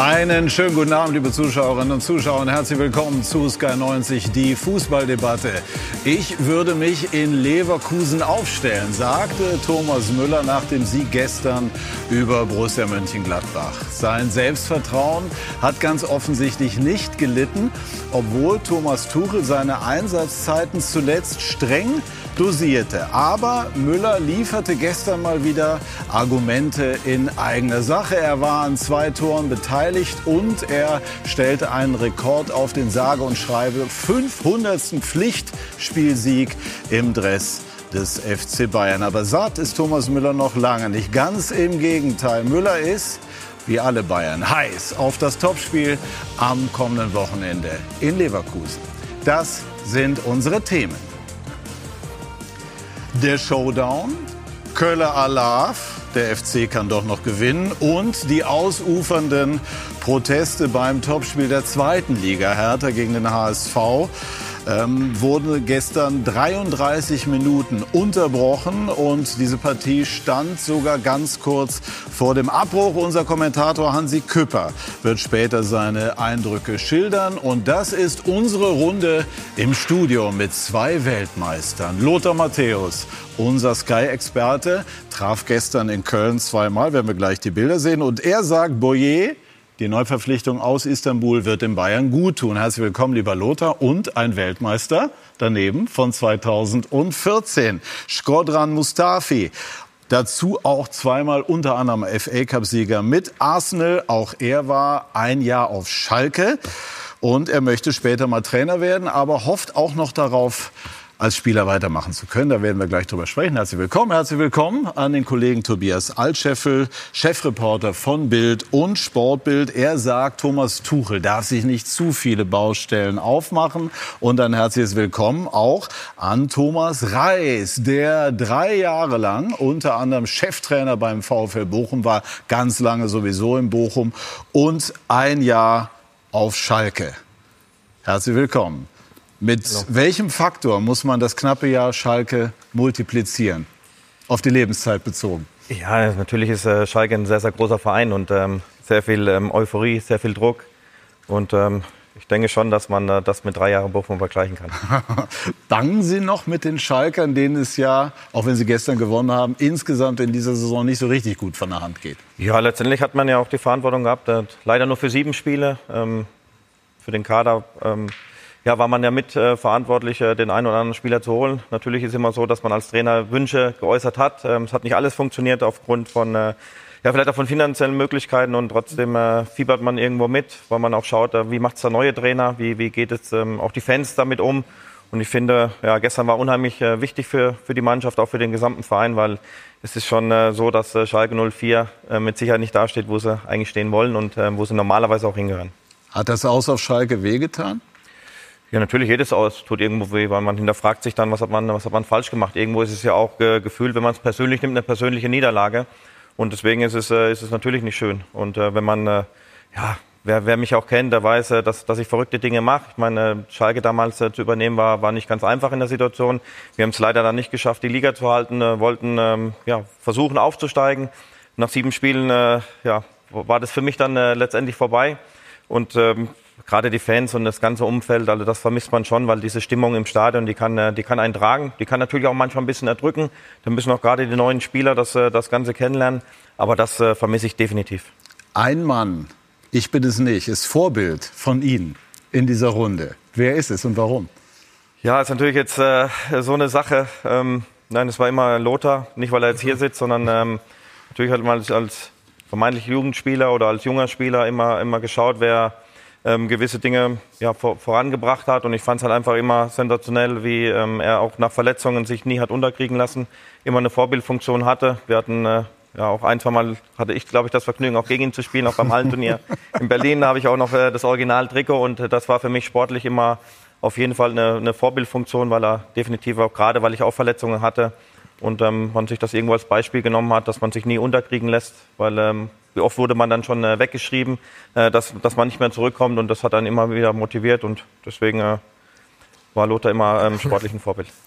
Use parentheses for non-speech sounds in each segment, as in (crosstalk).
Einen schönen guten Abend, liebe Zuschauerinnen und Zuschauer, und herzlich willkommen zu Sky 90, die Fußballdebatte. Ich würde mich in Leverkusen aufstellen, sagte Thomas Müller nach dem Sieg gestern über Borussia Mönchengladbach. Sein Selbstvertrauen hat ganz offensichtlich nicht gelitten, obwohl Thomas Tuchel seine Einsatzzeiten zuletzt streng dosierte. Aber Müller lieferte gestern mal wieder Argumente in eigener Sache. Er war an zwei Toren beteiligt und er stellte einen Rekord auf den sage und schreibe 500. Pflichtspielsieg im Dress des FC Bayern. Aber satt ist Thomas Müller noch lange nicht. Ganz im Gegenteil. Müller ist wie alle Bayern heiß auf das Topspiel am kommenden Wochenende in Leverkusen. Das sind unsere Themen. Der Showdown, Köller Alarv, der FC kann doch noch gewinnen und die ausufernden Proteste beim Topspiel der zweiten Liga. Hertha gegen den HSV ähm, wurde gestern 33 Minuten unterbrochen und diese Partie stand sogar ganz kurz vor dem Abbruch. Unser Kommentator Hansi Küpper wird später seine Eindrücke schildern und das ist unsere Runde im Studio mit zwei Weltmeistern. Lothar Matthäus, unser Sky-Experte, traf gestern in Köln zweimal, werden wir gleich die Bilder sehen und er sagt, Boyer, die Neuverpflichtung aus Istanbul wird den Bayern gut tun. Herzlich willkommen, lieber Lothar. Und ein Weltmeister daneben von 2014, Skodran Mustafi. Dazu auch zweimal unter anderem FA Cup-Sieger mit Arsenal. Auch er war ein Jahr auf Schalke. Und er möchte später mal Trainer werden, aber hofft auch noch darauf, als Spieler weitermachen zu können. Da werden wir gleich drüber sprechen. Herzlich willkommen. Herzlich willkommen an den Kollegen Tobias Altscheffel, Chefreporter von Bild und Sportbild. Er sagt, Thomas Tuchel darf sich nicht zu viele Baustellen aufmachen. Und ein herzliches Willkommen auch an Thomas Reis, der drei Jahre lang unter anderem Cheftrainer beim VfL Bochum war, ganz lange sowieso in Bochum und ein Jahr auf Schalke. Herzlich willkommen. Mit Hallo. welchem Faktor muss man das knappe Jahr Schalke multiplizieren? Auf die Lebenszeit bezogen. Ja, natürlich ist äh, Schalke ein sehr, sehr großer Verein und ähm, sehr viel ähm, Euphorie, sehr viel Druck. Und ähm, ich denke schon, dass man äh, das mit drei Jahren Bochum vergleichen kann. (laughs) Bangen Sie noch mit den Schalkern, denen es ja, auch wenn Sie gestern gewonnen haben, insgesamt in dieser Saison nicht so richtig gut von der Hand geht? Ja, letztendlich hat man ja auch die Verantwortung gehabt. Äh, leider nur für sieben Spiele. Ähm, für den Kader ähm, ja, war man ja mit äh, verantwortlich, äh, den einen oder anderen Spieler zu holen. Natürlich ist immer so, dass man als Trainer Wünsche geäußert hat. Ähm, es hat nicht alles funktioniert aufgrund von, äh, ja, vielleicht auch von finanziellen Möglichkeiten und trotzdem äh, fiebert man irgendwo mit, weil man auch schaut, äh, wie macht es der neue Trainer, wie, wie geht es ähm, auch die Fans damit um. Und ich finde, ja, gestern war unheimlich äh, wichtig für, für die Mannschaft, auch für den gesamten Verein, weil es ist schon äh, so, dass äh, Schalke 04 äh, mit Sicherheit nicht dasteht, wo sie eigentlich stehen wollen und äh, wo sie normalerweise auch hingehören. Hat das Aus auf Schalke wehgetan? Ja, natürlich jedes aus tut irgendwo weh, weil man hinterfragt sich dann, was hat man, was hat man falsch gemacht. Irgendwo ist es ja auch äh, gefühlt, wenn man es persönlich nimmt, eine persönliche Niederlage. Und deswegen ist es, äh, ist es natürlich nicht schön. Und äh, wenn man, äh, ja, wer, wer mich auch kennt, der weiß, äh, dass, dass ich verrückte Dinge mache. Ich meine, Schalke damals äh, zu übernehmen war, war nicht ganz einfach in der Situation. Wir haben es leider dann nicht geschafft, die Liga zu halten, wollten ähm, ja, versuchen aufzusteigen. Nach sieben Spielen ja, war das für mich dann letztendlich vorbei. Und ähm, gerade die Fans und das ganze Umfeld, also das vermisst man schon, weil diese Stimmung im Stadion, die kann, äh, die kann einen tragen, die kann natürlich auch manchmal ein bisschen erdrücken. Da müssen auch gerade die neuen Spieler das, äh, das Ganze kennenlernen. Aber das äh, vermisse ich definitiv. Ein Mann, ich bin es nicht, ist Vorbild von Ihnen in dieser Runde. Wer ist es und warum? Ja, ist natürlich jetzt äh, so eine Sache. Ähm, nein, es war immer Lothar, nicht weil er jetzt hier sitzt, sondern ähm, natürlich hat man als, als vermeintlich Jugendspieler oder als junger Spieler immer, immer geschaut, wer ähm, gewisse Dinge ja, vor, vorangebracht hat. Und ich fand es halt einfach immer sensationell, wie ähm, er auch nach Verletzungen sich nie hat unterkriegen lassen, immer eine Vorbildfunktion hatte. Wir hatten äh, ja auch ein, zwei Mal hatte ich, glaube ich, das Vergnügen, auch gegen ihn zu spielen, auch beim Hallenturnier in Berlin. Habe ich auch noch äh, das Original-Trikot und äh, das war für mich sportlich immer auf jeden Fall eine, eine Vorbildfunktion, weil er definitiv auch gerade, weil ich auch Verletzungen hatte und ähm, man sich das irgendwo als Beispiel genommen hat, dass man sich nie unterkriegen lässt, weil ähm, oft wurde man dann schon äh, weggeschrieben, äh, dass, dass man nicht mehr zurückkommt und das hat dann immer wieder motiviert und deswegen äh, war Lothar immer ähm, sportlich ein Vorbild. (laughs)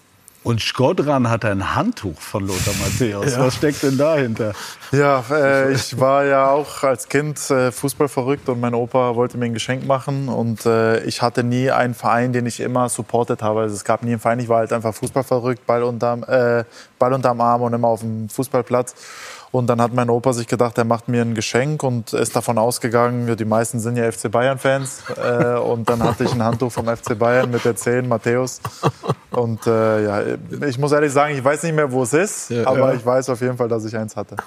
Und Skodran hat ein Handtuch von Lothar Matthäus. Ja. Was steckt denn dahinter? Ja, äh, ich war ja auch als Kind äh, Fußball verrückt und mein Opa wollte mir ein Geschenk machen. Und äh, ich hatte nie einen Verein, den ich immer supportet habe. Also es gab nie einen Verein, ich war halt einfach Fußball verrückt, Ball unterm, äh, Ball unterm Arm und immer auf dem Fußballplatz. Und dann hat mein Opa sich gedacht, er macht mir ein Geschenk und ist davon ausgegangen, die meisten sind ja FC Bayern-Fans. Äh, und dann hatte ich ein Handtuch vom FC Bayern mit der 10, Matthäus. Und äh, ja, ich muss ehrlich sagen, ich weiß nicht mehr, wo es ist, ja, aber ja. ich weiß auf jeden Fall, dass ich eins hatte. (laughs)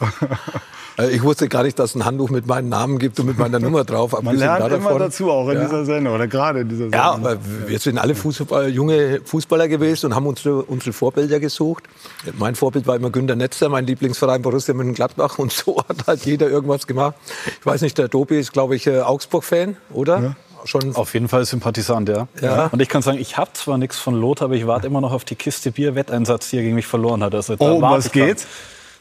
Äh, ich wusste gar nicht, dass es ein Handtuch mit meinem Namen gibt und mit meiner Nummer drauf. Man lernt immer davon. dazu, auch in ja. dieser Sendung oder gerade in dieser Sendung. Ja, aber wir sind alle Fußball, junge Fußballer gewesen und haben unsere, unsere Vorbilder gesucht. Mein Vorbild war immer Günter Netzer, mein Lieblingsverein Borussia Mönchengladbach und so hat halt jeder irgendwas gemacht. Ich weiß nicht, der Dobi ist, glaube ich, äh, Augsburg-Fan, oder? Ja schon. Auf jeden Fall Sympathisant, ja. ja. Und ich kann sagen, ich habe zwar nichts von Lothar, aber ich warte immer noch auf die Kiste Bier-Wetteinsatz, die er gegen mich verloren hat. Also, oh, was geht?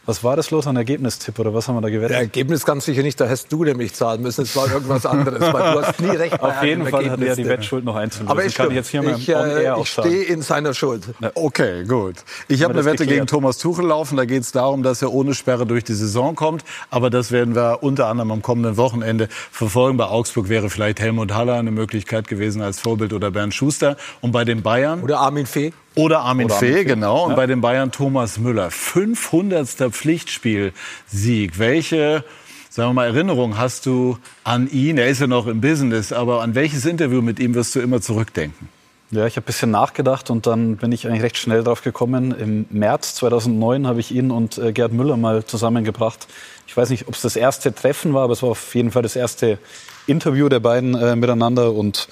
Was war das los an Ergebnistipp oder was haben wir da gewettet? Ergebnis ganz sicher nicht, da hast du nämlich zahlen müssen. Es war irgendwas anderes, weil du hast nie recht. Auf jeden Fall hat er die Wettschuld noch einzulösen. Aber ich, kann ich jetzt hier ich, äh, ich stehe in seiner Schuld. Okay, gut. Ich habe eine Wette geklärt. gegen Thomas Tuchel laufen. Da geht es darum, dass er ohne Sperre durch die Saison kommt. Aber das werden wir unter anderem am kommenden Wochenende verfolgen. Bei Augsburg wäre vielleicht Helmut Haller eine Möglichkeit gewesen als Vorbild oder Bernd Schuster. Und bei den Bayern... Oder Armin Fee. Oder Armin, Oder Fee, Armin Fee, genau. Und ja. bei den Bayern Thomas Müller. 500. Pflichtspielsieg. Welche, sagen wir mal, Erinnerung hast du an ihn? Er ist ja noch im Business, aber an welches Interview mit ihm wirst du immer zurückdenken? Ja, ich habe ein bisschen nachgedacht und dann bin ich eigentlich recht schnell drauf gekommen. Im März 2009 habe ich ihn und äh, Gerd Müller mal zusammengebracht. Ich weiß nicht, ob es das erste Treffen war, aber es war auf jeden Fall das erste Interview der beiden äh, miteinander und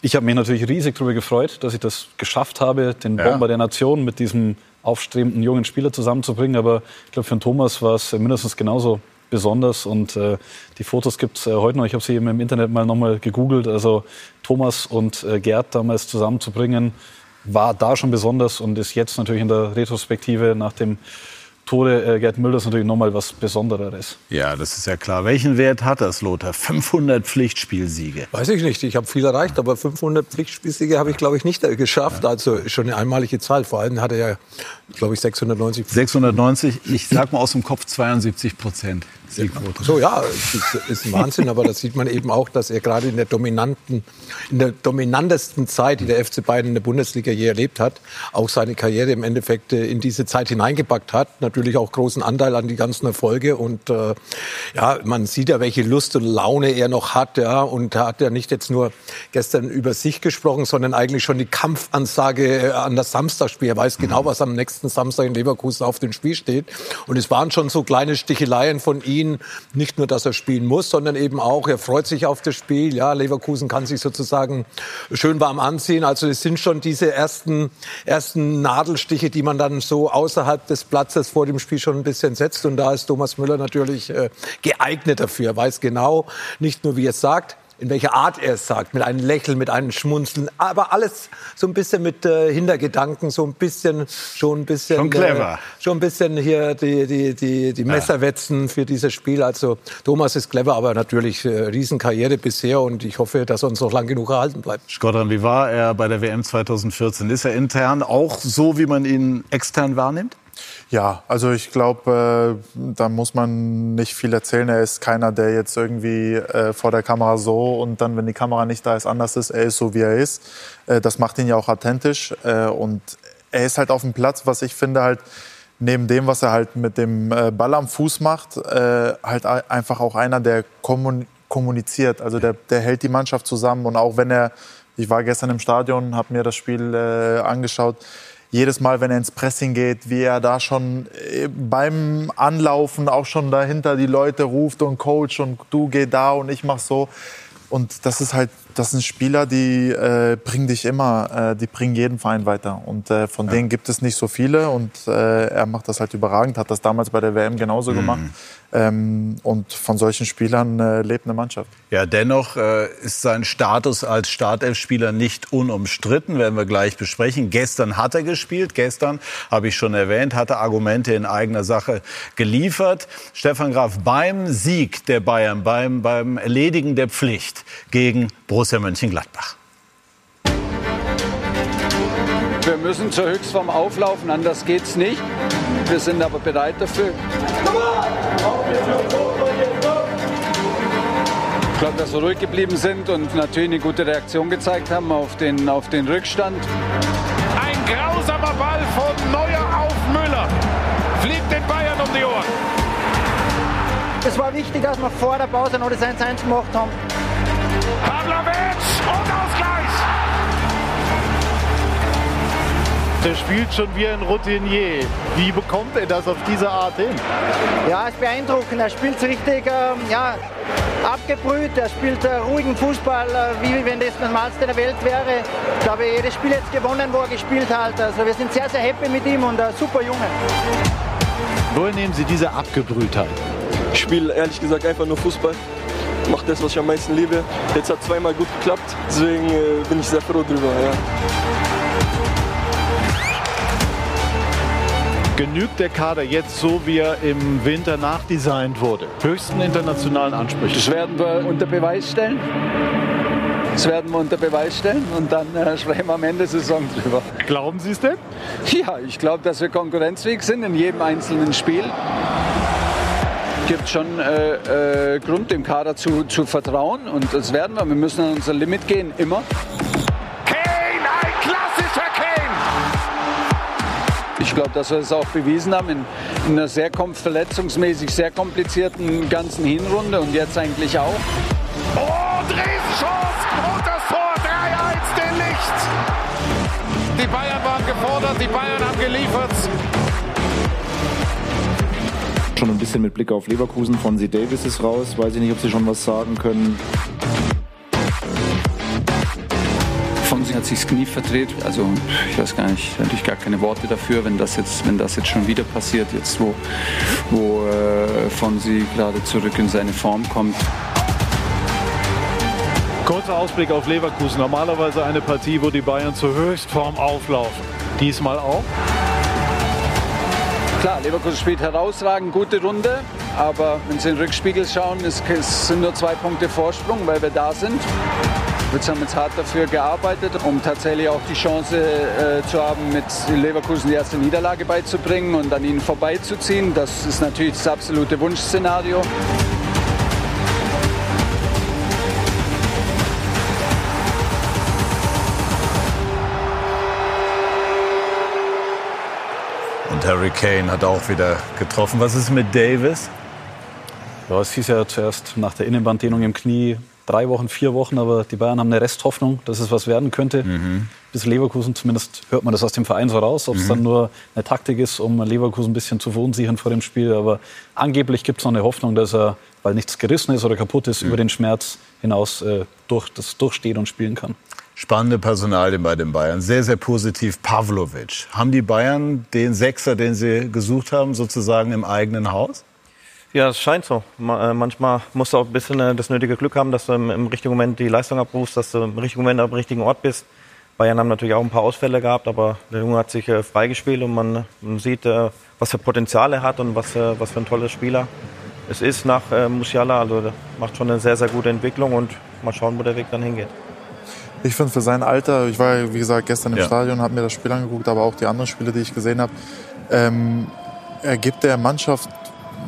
ich habe mich natürlich riesig darüber gefreut, dass ich das geschafft habe, den ja. Bomber der Nation mit diesem aufstrebenden jungen Spieler zusammenzubringen. Aber ich glaube, für den Thomas war es mindestens genauso besonders. Und äh, die Fotos gibt es äh, heute noch. Ich habe sie eben im Internet mal nochmal gegoogelt. Also Thomas und äh, Gerd damals zusammenzubringen, war da schon besonders und ist jetzt natürlich in der Retrospektive nach dem Tode äh, Gerd Müller ist natürlich nochmal was Besonderes. Ja, das ist ja klar. Welchen Wert hat das, Lothar? 500 Pflichtspielsiege? Weiß ich nicht. Ich habe viel erreicht, aber 500 Pflichtspielsiege habe ich, glaube ich, nicht geschafft. Ja. Also schon eine einmalige Zahl. Vor allem hat er ja, glaube ich, 690. 690, ich sag mal aus dem Kopf 72 Prozent. Siegquote. So, ja, ist, ist ein Wahnsinn, aber das sieht man eben auch, dass er gerade in der dominanten, in der dominantesten Zeit, die der FC Bayern in der Bundesliga je erlebt hat, auch seine Karriere im Endeffekt äh, in diese Zeit hineingepackt hat. Natürlich auch großen Anteil an die ganzen Erfolge und äh, ja, man sieht ja, welche Lust und Laune er noch hat, ja, und er hat ja nicht jetzt nur gestern über sich gesprochen, sondern eigentlich schon die Kampfansage äh, an das Samstagspiel. Er weiß genau, was am nächsten Samstag in Leverkusen auf dem Spiel steht und es waren schon so kleine Sticheleien von ihm, nicht nur, dass er spielen muss, sondern eben auch, er freut sich auf das Spiel. Ja, Leverkusen kann sich sozusagen schön warm anziehen. Also es sind schon diese ersten, ersten Nadelstiche, die man dann so außerhalb des Platzes vor dem Spiel schon ein bisschen setzt. Und da ist Thomas Müller natürlich äh, geeignet dafür. Er weiß genau, nicht nur wie er es sagt, in welcher Art er es sagt, mit einem Lächeln, mit einem Schmunzeln, aber alles so ein bisschen mit äh, Hintergedanken, so ein bisschen, schon ein bisschen, schon clever, äh, schon ein bisschen hier die die die die Messerwetzen ja. für dieses Spiel. Also Thomas ist clever, aber natürlich äh, Riesenkarriere bisher und ich hoffe, dass er uns noch lang genug erhalten bleibt. Skodran, wie war er bei der WM 2014? Ist er intern auch so, wie man ihn extern wahrnimmt? Ja, also ich glaube, äh, da muss man nicht viel erzählen. Er ist keiner, der jetzt irgendwie äh, vor der Kamera so und dann, wenn die Kamera nicht da ist, anders ist. Er ist so, wie er ist. Äh, das macht ihn ja auch authentisch. Äh, und er ist halt auf dem Platz, was ich finde halt neben dem, was er halt mit dem äh, Ball am Fuß macht, äh, halt einfach auch einer, der kommuniziert. Also der, der hält die Mannschaft zusammen. Und auch wenn er, ich war gestern im Stadion, habe mir das Spiel angeschaut, jedes Mal, wenn er ins Pressing geht, wie er da schon äh, beim Anlaufen auch schon dahinter die Leute ruft und Coach und du geh da und ich mach so. Und das ist halt, das sind Spieler, die äh, bringen dich immer, äh, die bringen jeden Verein weiter. Und äh, von ja. denen gibt es nicht so viele. Und äh, er macht das halt überragend, hat das damals bei der WM genauso mhm. gemacht. Ähm, und von solchen Spielern äh, lebt eine Mannschaft. Ja, dennoch äh, ist sein Status als Startelfspieler nicht unumstritten, werden wir gleich besprechen. Gestern hat er gespielt, gestern, habe ich schon erwähnt, hat er Argumente in eigener Sache geliefert. Stefan Graf, beim Sieg der Bayern, beim, beim Erledigen der Pflicht gegen Borussia Mönchengladbach. Wir müssen zur Höchstform auflaufen, anders geht's nicht. Wir sind aber bereit dafür. Ich glaube, dass wir ruhig geblieben sind und natürlich eine gute Reaktion gezeigt haben auf den, auf den Rückstand. Ein grausamer Ball von Neuer auf Müller. Fliegt den Bayern um die Ohren. Es war wichtig, dass wir vor der Pause noch das 1-1 gemacht haben. Pavlovic und Ausgleich. Der spielt schon wie ein Routinier. Wie bekommt er das auf diese Art hin? Ja, es ist beeindruckend. Er spielt richtig ähm, ja, abgebrüht. Er spielt äh, ruhigen Fußball, äh, wie wenn das das Normalste der Welt wäre. Ich glaube, jedes Spiel jetzt gewonnen, wo er gespielt hat. Also wir sind sehr, sehr happy mit ihm und ein super Junge. Woher nehmen Sie diese Abgebrühtheit? Ich spiele ehrlich gesagt einfach nur Fußball. Mache das, was ich am meisten liebe. Jetzt hat zweimal gut geklappt, deswegen äh, bin ich sehr froh drüber. Ja. Genügt der Kader jetzt so, wie er im Winter nachdesignt wurde? Höchsten internationalen Ansprüche. Das werden wir unter Beweis stellen. Das werden wir unter Beweis stellen und dann äh, sprechen wir am Ende der Saison drüber. Glauben Sie es denn? Ja, ich glaube, dass wir konkurrenzfähig sind in jedem einzelnen Spiel. Es gibt schon äh, äh, Grund, dem Kader zu, zu vertrauen und das werden wir. Wir müssen an unser Limit gehen, immer. Kane, ein klassischer Kane. Ich glaube, dass wir es auch bewiesen haben in, in einer sehr verletzungsmäßig sehr komplizierten ganzen Hinrunde und jetzt eigentlich auch. Und Riesenchance und das Tor 3-1 den Licht. Die Bayern waren gefordert, die Bayern haben geliefert. Schon ein bisschen mit Blick auf Leverkusen. Von C. Davis ist raus. Weiß ich nicht, ob Sie schon was sagen können. Fonsi hat sich das Knie verdreht. Also ich weiß gar nicht, natürlich gar keine Worte dafür, wenn das jetzt, wenn das jetzt schon wieder passiert, jetzt wo, wo äh, Fonsi gerade zurück in seine Form kommt. Kurzer Ausblick auf Leverkusen. Normalerweise eine Partie, wo die Bayern zur Höchstform auflaufen. Diesmal auch. Klar, Leverkusen spielt herausragend, gute Runde, aber wenn Sie in den Rückspiegel schauen, es, sind nur zwei Punkte Vorsprung, weil wir da sind. Wir haben jetzt hart dafür gearbeitet, um tatsächlich auch die Chance äh, zu haben, mit Leverkusen die erste Niederlage beizubringen und an ihnen vorbeizuziehen. Das ist natürlich das absolute Wunschszenario. Harry Kane hat auch wieder getroffen. Was ist mit Davis? Ja, es hieß ja zuerst nach der Innenbanddehnung im Knie drei Wochen, vier Wochen, aber die Bayern haben eine Resthoffnung, dass es was werden könnte. Bis Leverkusen, zumindest hört man das aus dem Verein so raus, ob es Mhm. dann nur eine Taktik ist, um Leverkusen ein bisschen zu verunsichern vor dem Spiel. Aber angeblich gibt es noch eine Hoffnung, dass er, weil nichts gerissen ist oder kaputt ist, über den Schmerz hinaus äh, durch, das durchsteht und spielen kann. Spannende Personalien bei den Bayern. Sehr, sehr positiv. Pavlovic. Haben die Bayern den Sechser, den sie gesucht haben, sozusagen im eigenen Haus? Ja, es scheint so. Äh, Manchmal musst du auch ein bisschen äh, das nötige Glück haben, dass du im, richtigen Moment die Leistung abrufst, dass du im richtigen Moment am richtigen Ort bist. Bayern haben natürlich auch ein paar Ausfälle gehabt, aber der Junge hat sich äh, freigespielt und man, sieht, was für Potenzial er hat und was, was für ein toller Spieler es ist nach Musiala. Also macht schon eine sehr, sehr gute Entwicklung und mal schauen, wo der Weg dann hingeht. Ich finde für sein Alter, ich war ja, wie gesagt gestern im Ja. Stadion, habe mir das Spiel angeguckt, aber auch die anderen Spiele, die ich gesehen habe, ähm, er gibt der Mannschaft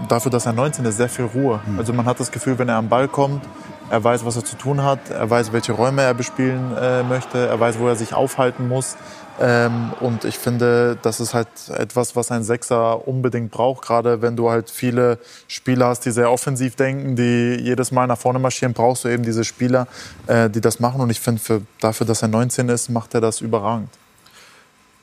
dafür, dass er 19 ist, sehr viel Ruhe. Also man hat das Gefühl, wenn er am Ball kommt, er weiß, was er zu tun hat, er weiß, welche Räume er bespielen äh, möchte, er weiß, wo er sich aufhalten muss. Ähm, und ich finde, das ist halt etwas, was ein Sechser unbedingt braucht, gerade wenn du halt viele Spieler hast, die sehr offensiv denken, die jedes Mal nach vorne marschieren, brauchst du eben diese Spieler, äh, die das machen. Und ich finde, für, dafür, dass er 19 ist, macht er das überragend.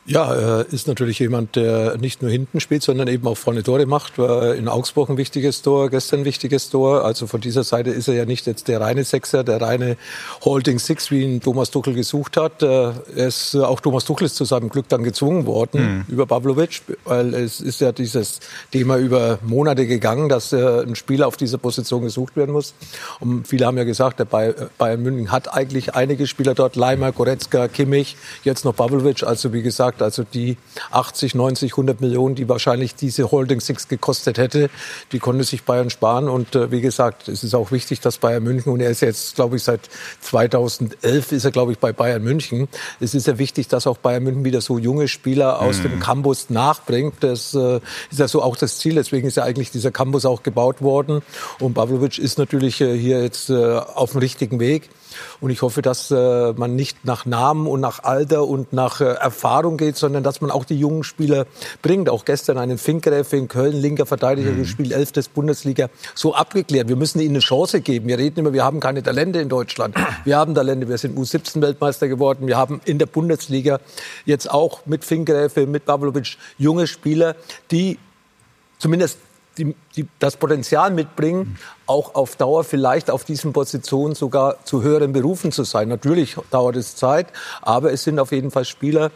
Ja, er ist natürlich jemand, der nicht nur hinten spielt, sondern eben auch vorne Tore macht. In Augsburg ein wichtiges Tor, gestern ein wichtiges Tor. Also von dieser Seite ist er ja nicht jetzt der reine Sechser, der reine Holding Six, wie ihn Thomas Tuchel gesucht hat. Äh, Er ist, äh, auch Thomas Tuchel ist zu seinem Glück dann gezwungen worden über Pavlovic, weil es ist ja dieses Thema über Monate gegangen, dass äh, ein Spieler auf dieser Position gesucht werden muss. Und viele haben ja gesagt, der Bay- äh, Bayern München hat eigentlich einige Spieler dort, Leimer, Goretzka, Kimmich, jetzt noch Pavlovic. Also wie gesagt, gesagt, also die 80, 90, 100 Millionen, die wahrscheinlich diese Holding Six gekostet hätte, die konnte sich Bayern sparen. Und äh, wie gesagt, es ist auch wichtig, dass Bayern München, und er ist jetzt, glaube ich, seit 2011 ist er, glaube ich, bei Bayern München. Es ist ja wichtig, dass auch Bayern München wieder so junge Spieler aus mhm. dem Campus nachbringt. Das äh, ist ja so auch das Ziel. Deswegen ist ja eigentlich dieser Campus auch gebaut worden. Und Pavlovic ist natürlich äh, hier jetzt äh, auf dem richtigen Weg. Und ich hoffe, dass äh, man nicht nach Namen und nach Alter und nach äh, Erfahrung geht, sondern dass man auch die jungen Spieler bringt. Auch gestern einen Finkgräfe in Köln, linker Verteidiger, mhm. gespielt, 11. Bundesliga, so abgeklärt. Wir müssen ihnen eine Chance geben. Wir reden immer, wir haben keine Talente in Deutschland. Wir haben Talente. Wir sind U17-Weltmeister geworden. Wir haben in der Bundesliga jetzt auch mit Finkgräfe, mit Pavlovic junge Spieler, die zumindest die, die das Potenzial mitbringen, auch auf Dauer vielleicht auf diesen Positionen sogar zu höheren Berufen zu sein. Natürlich dauert es Zeit, aber es sind auf jeden Fall Spieler,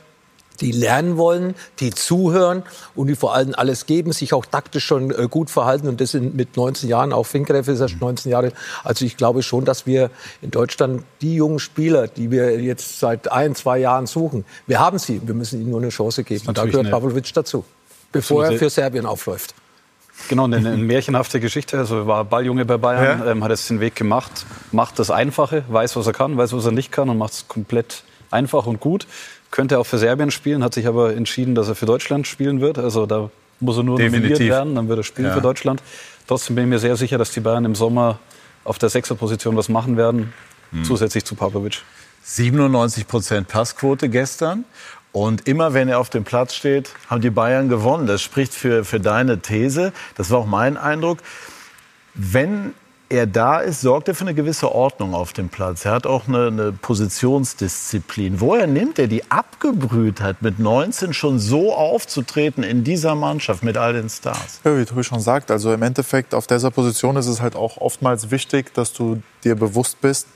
die lernen wollen, die zuhören und die vor allem alles geben, sich auch taktisch schon äh, gut verhalten. Und das sind mit 19 Jahren, auch Finkreff ist erst 19 Jahre. Also ich glaube schon, dass wir in Deutschland die jungen Spieler, die wir jetzt seit ein, zwei Jahren suchen, wir haben sie. Wir müssen ihnen nur eine Chance geben. Und da gehört Pavlovic dazu, bevor er für Serbien aufläuft. Genau, eine, eine märchenhafte Geschichte. Also war Balljunge bei Bayern, ja. ähm, hat jetzt den Weg gemacht, macht das Einfache, weiß, was er kann, weiß, was er nicht kann und macht es komplett einfach und gut. Könnte auch für Serbien spielen, hat sich aber entschieden, dass er für Deutschland spielen wird. Also da muss er nur nominiert werden, dann wird er spielen ja. für Deutschland. Trotzdem bin ich mir sehr sicher, dass die Bayern im Sommer auf der Sechserposition was machen werden, mhm. zusätzlich zu Pavlovic. 97 Prozent Passquote gestern. Und immer wenn er auf dem Platz steht, haben die Bayern gewonnen. Das spricht für, für deine These. Das war auch mein Eindruck. Wenn er da ist, sorgt er für eine gewisse Ordnung auf dem Platz. Er hat auch eine, eine Positionsdisziplin. Woher nimmt er die Abgebrühtheit, mit 19 schon so aufzutreten in dieser Mannschaft mit all den Stars? Ja, wie Tobi schon sagt, also im Endeffekt auf dieser Position ist es halt auch oftmals wichtig, dass du dir bewusst bist,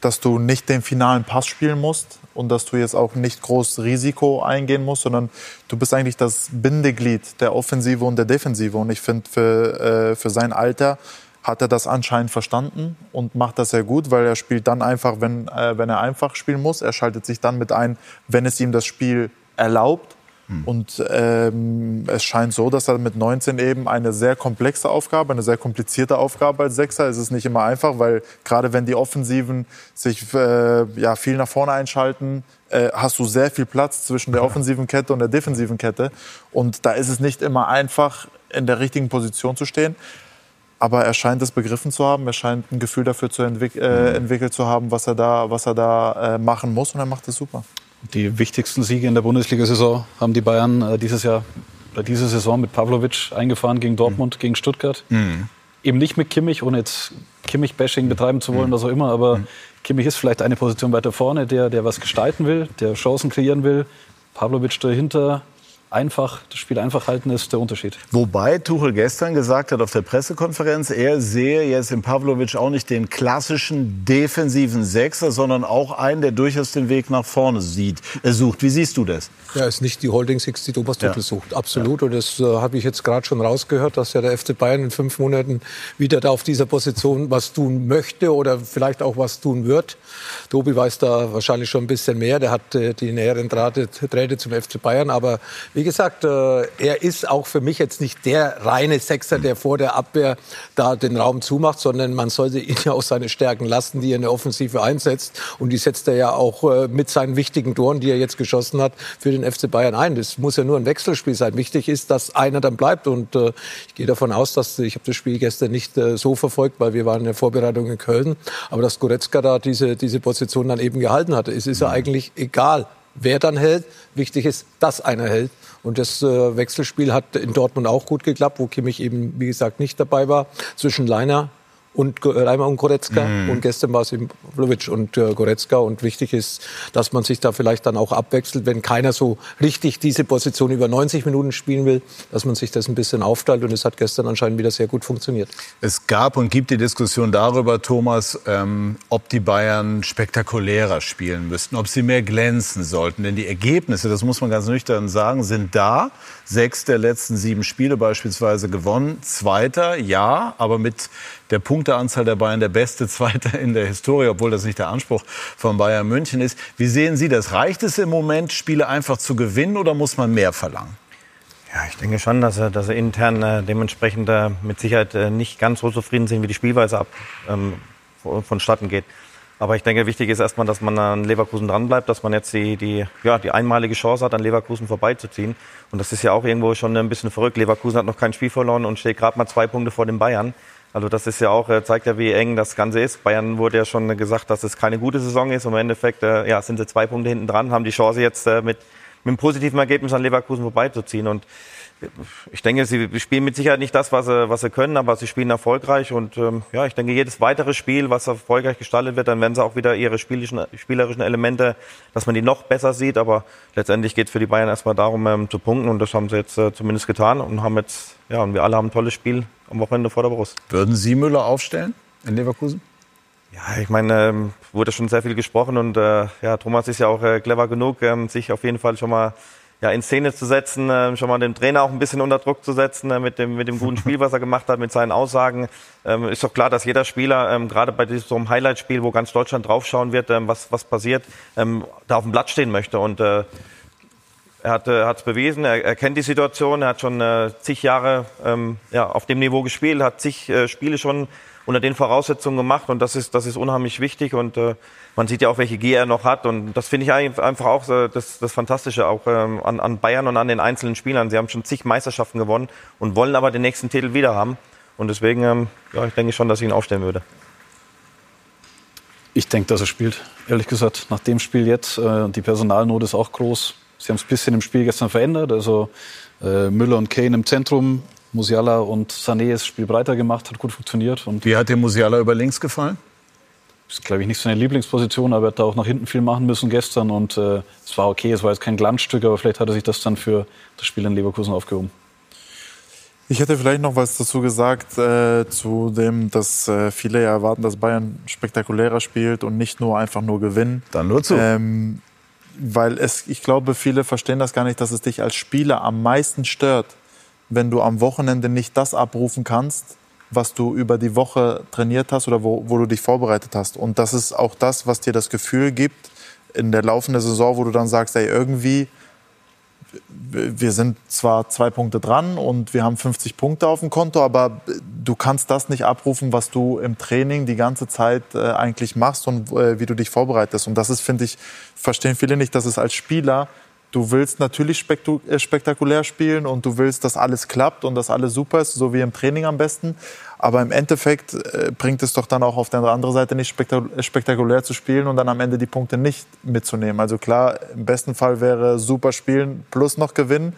dass du nicht den finalen Pass spielen musst und dass du jetzt auch nicht groß Risiko eingehen musst, sondern du bist eigentlich das Bindeglied der Offensive und der Defensive. Und ich finde, für, äh, für sein Alter hat er das anscheinend verstanden und macht das sehr gut, weil er spielt dann einfach, wenn, äh, wenn er einfach spielen muss. Er schaltet sich dann mit ein, wenn es ihm das Spiel erlaubt. Hm. Und ähm, es scheint so, dass er mit 19 eben eine sehr komplexe Aufgabe, eine sehr komplizierte Aufgabe als Sechser. Es ist nicht immer einfach, weil gerade wenn die Offensiven sich äh, ja, viel nach vorne einschalten, äh, hast du sehr viel Platz zwischen der offensiven Kette und der defensiven Kette. Und da ist es nicht immer einfach, in der richtigen Position zu stehen. Aber er scheint es begriffen zu haben, er scheint ein Gefühl dafür zu entwick äh, hm. entwickelt zu haben, was er da, was er da äh, machen muss. Und er macht es super. Die wichtigsten Siege in der Bundesliga-Saison haben die Bayern äh, dieses Jahr oder diese Saison mit Pavlovic eingefahren gegen Dortmund, mhm. gegen Stuttgart. Mhm. Eben nicht mit Kimmich, ohne jetzt Kimmich-Bashing betreiben zu wollen, mhm. was auch immer, aber mhm. Kimmich ist vielleicht eine Position weiter vorne, der, der was gestalten will, der Chancen kreieren will. Pavlovic dahinter, einfach, das Spiel einfach halten ist der Unterschied. Wobei Tuchel gestern gesagt hat auf der Pressekonferenz, er sehe jetzt in Pavlovic auch nicht den klassischen defensiven Sechser, sondern auch einen, der durchaus den Weg nach vorne sieht, äh, sucht. Wie siehst du das? Ja, ist nicht die Holding Six, die Thomas Tuchel ja. sucht. Absolut. Ja. Und das äh, habe ich jetzt gerade schon rausgehört, dass ja der FC Bayern in fünf Monaten wieder da auf dieser Position was tun möchte oder vielleicht auch was tun wird. Tobi weiß da wahrscheinlich schon ein bisschen mehr. Der hat äh, die näheren Drähte, Drähte zum FC Bayern. Aber wie gesagt, äh, er ist auch für mich jetzt nicht der reine Sechser, der vor der Abwehr da den Raum zumacht, sondern man sollte ihn ja auch seine Stärken lassen, die er in der Offensive einsetzt. Und die setzt er ja auch äh, mit seinen wichtigen Toren, die er jetzt geschossen hat, für den FC Bayern ein. Das muss ja nur ein Wechselspiel sein. Wichtig ist, dass einer dann bleibt. Und äh, ich gehe davon aus, dass ich habe das Spiel gestern nicht so verfolgt, weil wir waren in der Vorbereitung in Köln. Aber dass Goretzka da diese, diese Position dann eben gehalten hatte. Es ist ja eigentlich egal, wer dann hält. Wichtig ist, dass einer hält. Und das äh, Wechselspiel hat in Dortmund auch gut geklappt, wo Kimmich eben, wie gesagt, nicht dabei war. Zwischen Leiner und Reimer und Goretzka mhm. und gestern war es eben Pavlovic und äh, Goretzka und wichtig ist, dass man sich da vielleicht dann auch abwechselt, wenn keiner so richtig diese Position über 90 Minuten spielen will, dass man sich das ein bisschen aufteilt und es hat gestern anscheinend wieder sehr gut funktioniert. Es gab und gibt die Diskussion darüber, Thomas, ähm, ob die Bayern spektakulärer spielen müssten, ob sie mehr glänzen sollten, denn die Ergebnisse, das muss man ganz nüchtern sagen, sind da. Sechs der letzten sieben Spiele beispielsweise gewonnen, Zweiter, ja, aber mit der Punkteanzahl der Bayern der beste Zweiter in der Historie, obwohl das nicht der Anspruch von Bayern München ist. Wie sehen Sie das? Reicht es im Moment, Spiele einfach zu gewinnen oder muss man mehr verlangen? Ja, ich denke schon, dass er, dass er intern äh, dementsprechend äh, mit Sicherheit äh, nicht ganz so zufrieden sind, wie die Spielweise ab, ähm, vonstatten geht. Aber ich denke, wichtig ist erstmal, dass man an Leverkusen dranbleibt, dass man jetzt die, die, ja, die einmalige Chance hat, an Leverkusen vorbeizuziehen. Und das ist ja auch irgendwo schon ein bisschen verrückt. Leverkusen hat noch kein Spiel verloren und steht gerade mal zwei Punkte vor den Bayern. Also das ist ja auch, äh, zeigt ja, wie eng das Ganze ist. Bayern wurde ja schon gesagt, dass es keine gute Saison ist. Und im Endeffekt äh, ja, sind sie zwei Punkte hinten dran, haben die Chance jetzt äh, mit, mit einem positiven Ergebnis an Leverkusen vorbeizuziehen. Und ich denke, sie spielen mit Sicherheit nicht das, was sie, was sie können, aber sie spielen erfolgreich. Und ähm, ja, ich denke, jedes weitere Spiel, was erfolgreich gestaltet wird, dann werden sie auch wieder ihre spielischen, spielerischen Elemente, dass man die noch besser sieht. Aber letztendlich geht es für die Bayern erstmal darum, ähm, zu punkten. Und das haben sie jetzt äh, zumindest getan und haben jetzt, ja, und wir alle haben ein tolles Spiel am Wochenende vor der Brust. Würden Sie Müller aufstellen in Leverkusen? Ja, ich meine, ähm, wurde schon sehr viel gesprochen und äh, ja, Thomas ist ja auch äh, clever genug, ähm, sich auf jeden Fall schon mal ja, in Szene zu setzen, äh, schon mal den Trainer auch ein bisschen unter Druck zu setzen äh, mit, dem, mit dem guten Spiel, was er gemacht hat, mit seinen Aussagen. Ähm, ist doch klar, dass jeder Spieler, ähm, gerade bei diesem so Highlight-Spiel, wo ganz Deutschland draufschauen wird, ähm, was, was passiert, ähm, da auf dem Blatt stehen möchte. Und äh, er hat es bewiesen, er, er, kennt die Situation, er hat schon äh, zig Jahre ähm, ja, auf dem Niveau gespielt, hat zig äh, Spiele schon unter den Voraussetzungen gemacht und das ist, das ist unheimlich wichtig und äh, man sieht ja auch, welche Gier er noch hat und das finde ich einfach auch äh, das, das Fantastische auch ähm, an, an Bayern und an den einzelnen Spielern. Sie haben schon zig Meisterschaften gewonnen und wollen aber den nächsten Titel wieder haben und deswegen, ähm, ja, ich denke schon, dass ich ihn aufstellen würde. Ich denke, dass er spielt, ehrlich gesagt. Nach dem Spiel jetzt, äh, die Personalnot ist auch groß. Sie haben es ein bisschen im Spiel gestern verändert. Also äh, Müller und Kane im Zentrum, Musiala und Sané das Spiel breiter gemacht, hat gut funktioniert. Und Wie hat dir Musiala über links gefallen? ist, glaube ich, nicht seine Lieblingsposition, aber er hat da auch nach hinten viel machen müssen gestern. Und äh, es war okay, es war jetzt kein Glanzstück, aber vielleicht hat er sich das dann für das Spiel in Leverkusen aufgehoben. Ich hätte vielleicht noch was dazu gesagt, äh, zu dem, dass äh, viele ja erwarten, dass Bayern spektakulärer spielt und nicht nur einfach nur gewinnen. Dann nur zu. Ähm, weil es, ich glaube, viele verstehen das gar nicht, dass es dich als Spieler am meisten stört, wenn du am Wochenende nicht das abrufen kannst, was du über die Woche trainiert hast oder wo, wo du dich vorbereitet hast. Und das ist auch das, was dir das Gefühl gibt in der laufenden Saison, wo du dann sagst, ey, irgendwie, wir sind zwar zwei Punkte dran und wir haben 50 Punkte auf dem Konto, aber du kannst das nicht abrufen, was du im Training die ganze Zeit äh, eigentlich machst und äh, wie du dich vorbereitest. Und das ist, finde ich, verstehen viele nicht, dass es als Spieler Du willst natürlich äh, spektakulär spielen und du willst, dass alles klappt und dass alles super ist, so wie im Training am besten. Aber im Endeffekt äh, bringt es doch dann auch auf der anderen Seite nicht spektakulär zu spielen und dann am Ende die Punkte nicht mitzunehmen. Also klar, im besten Fall wäre super spielen plus noch gewinnen.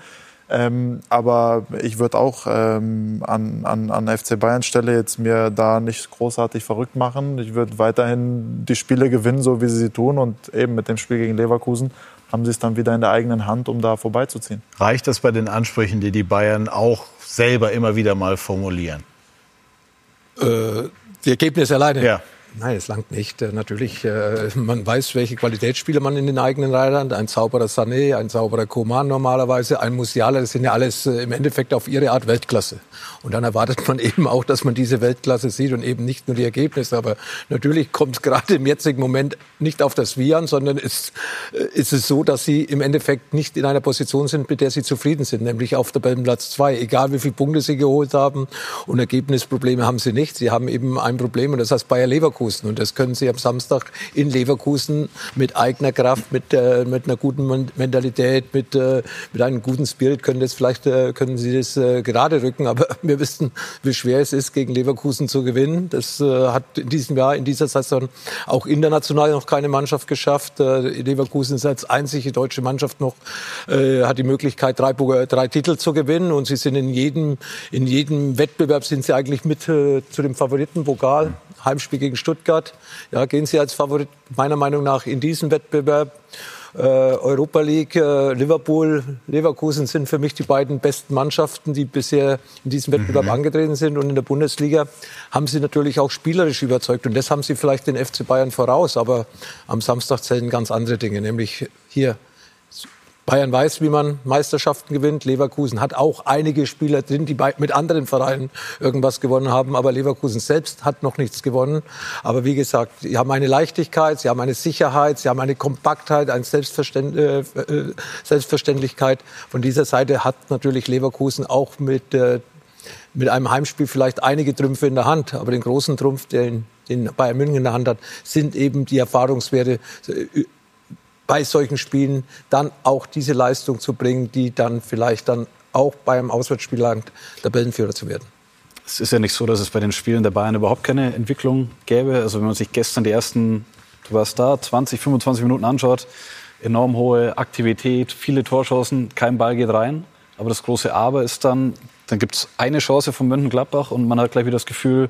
Ähm, aber ich würde auch ähm, an, an, an FC Bayern Stelle jetzt mir da nicht großartig verrückt machen. Ich würde weiterhin die Spiele gewinnen, so wie sie sie tun und eben mit dem Spiel gegen Leverkusen haben sie es dann wieder in der eigenen Hand, um da vorbeizuziehen. Reicht das bei den Ansprüchen, die die Bayern auch selber immer wieder mal formulieren? Äh, die Ergebnisse alleine? Ja. Nein, es langt nicht. Äh, natürlich, äh, man weiß, welche Qualitätsspieler man in den eigenen Reihen hat. Ein sauberer Sané, ein sauberer Koman normalerweise, ein Musiala, das sind ja alles äh, im Endeffekt auf ihre Art Weltklasse. Und dann erwartet man (laughs) eben auch, dass man diese Weltklasse sieht und eben nicht nur die Ergebnisse. Aber natürlich kommt es gerade im jetzigen Moment nicht auf das Wie an, sondern ist, ist es so, dass sie im Endeffekt nicht in einer Position sind, mit der sie zufrieden sind, nämlich auf Tabellenplatz zwei. Egal wie viele Punkte sie geholt haben und Ergebnisprobleme haben sie nicht. Sie haben eben ein Problem und das heißt Bayer Leverkusen. Leverkusen. Und das können Sie am Samstag in Leverkusen mit eigener Kraft, mit, äh, mit einer guten Mentalität, mit, äh, mit einem guten Spirit können das vielleicht äh, können Sie das äh, gerade rücken. Aber (laughs) wir wissen, wie schwer es ist, gegen Leverkusen zu gewinnen. Das äh, hat in diesem Jahr, in dieser Saison auch international noch keine Mannschaft geschafft. Äh, Leverkusen ist als einzige deutsche Mannschaft noch, hat die Möglichkeit, drei, drei Titel zu gewinnen. Und sie sind in jedem, in jedem Wettbewerb sind sie eigentlich mit äh, zu dem Favoritenpokal. Heimspiel gegen Stuttgart. Ja, gehen Sie als Favorit meiner Meinung nach in diesen Wettbewerb. Äh, Europa League, äh, Liverpool, Leverkusen sind für mich die beiden besten Mannschaften, die bisher in diesem Wettbewerb mhm. angetreten sind. Und in der Bundesliga haben sie natürlich auch spielerisch überzeugt. Und das haben sie vielleicht den FC Bayern voraus. Aber am Samstag zählen ganz andere Dinge, nämlich hier Bayern weiß, wie man Meisterschaften gewinnt. Leverkusen hat auch einige Spieler drin, die mit anderen Vereinen irgendwas gewonnen haben. Aber Leverkusen selbst hat noch nichts gewonnen. Aber wie gesagt, sie haben eine Leichtigkeit, sie haben eine Sicherheit, sie haben eine Kompaktheit, eine Selbstverständ äh, äh Selbstverständlichkeit. Von dieser Seite hat natürlich Leverkusen auch mit, äh, mit einem Heimspiel vielleicht einige Trümpfe in der Hand. Aber den großen Trumpf, den, den Bayern München in der Hand hat, sind eben die Erfahrungswerte äh, bei solchen Spielen dann auch diese Leistung zu bringen, die dann vielleicht dann auch beim Auswärtsspiel langt, Tabellenführer zu werden. Es ist ja nicht so, dass es bei den Spielen der Bayern überhaupt keine Entwicklung gäbe. Also wenn man sich gestern die ersten, du warst da, 20, 25 Minuten anschaut, enorm hohe Aktivität, viele Torchancen, kein Ball geht rein. Aber das große Aber ist dann, dann gibt es eine Chance von Mönchengladbach und man hat gleich wieder das Gefühl,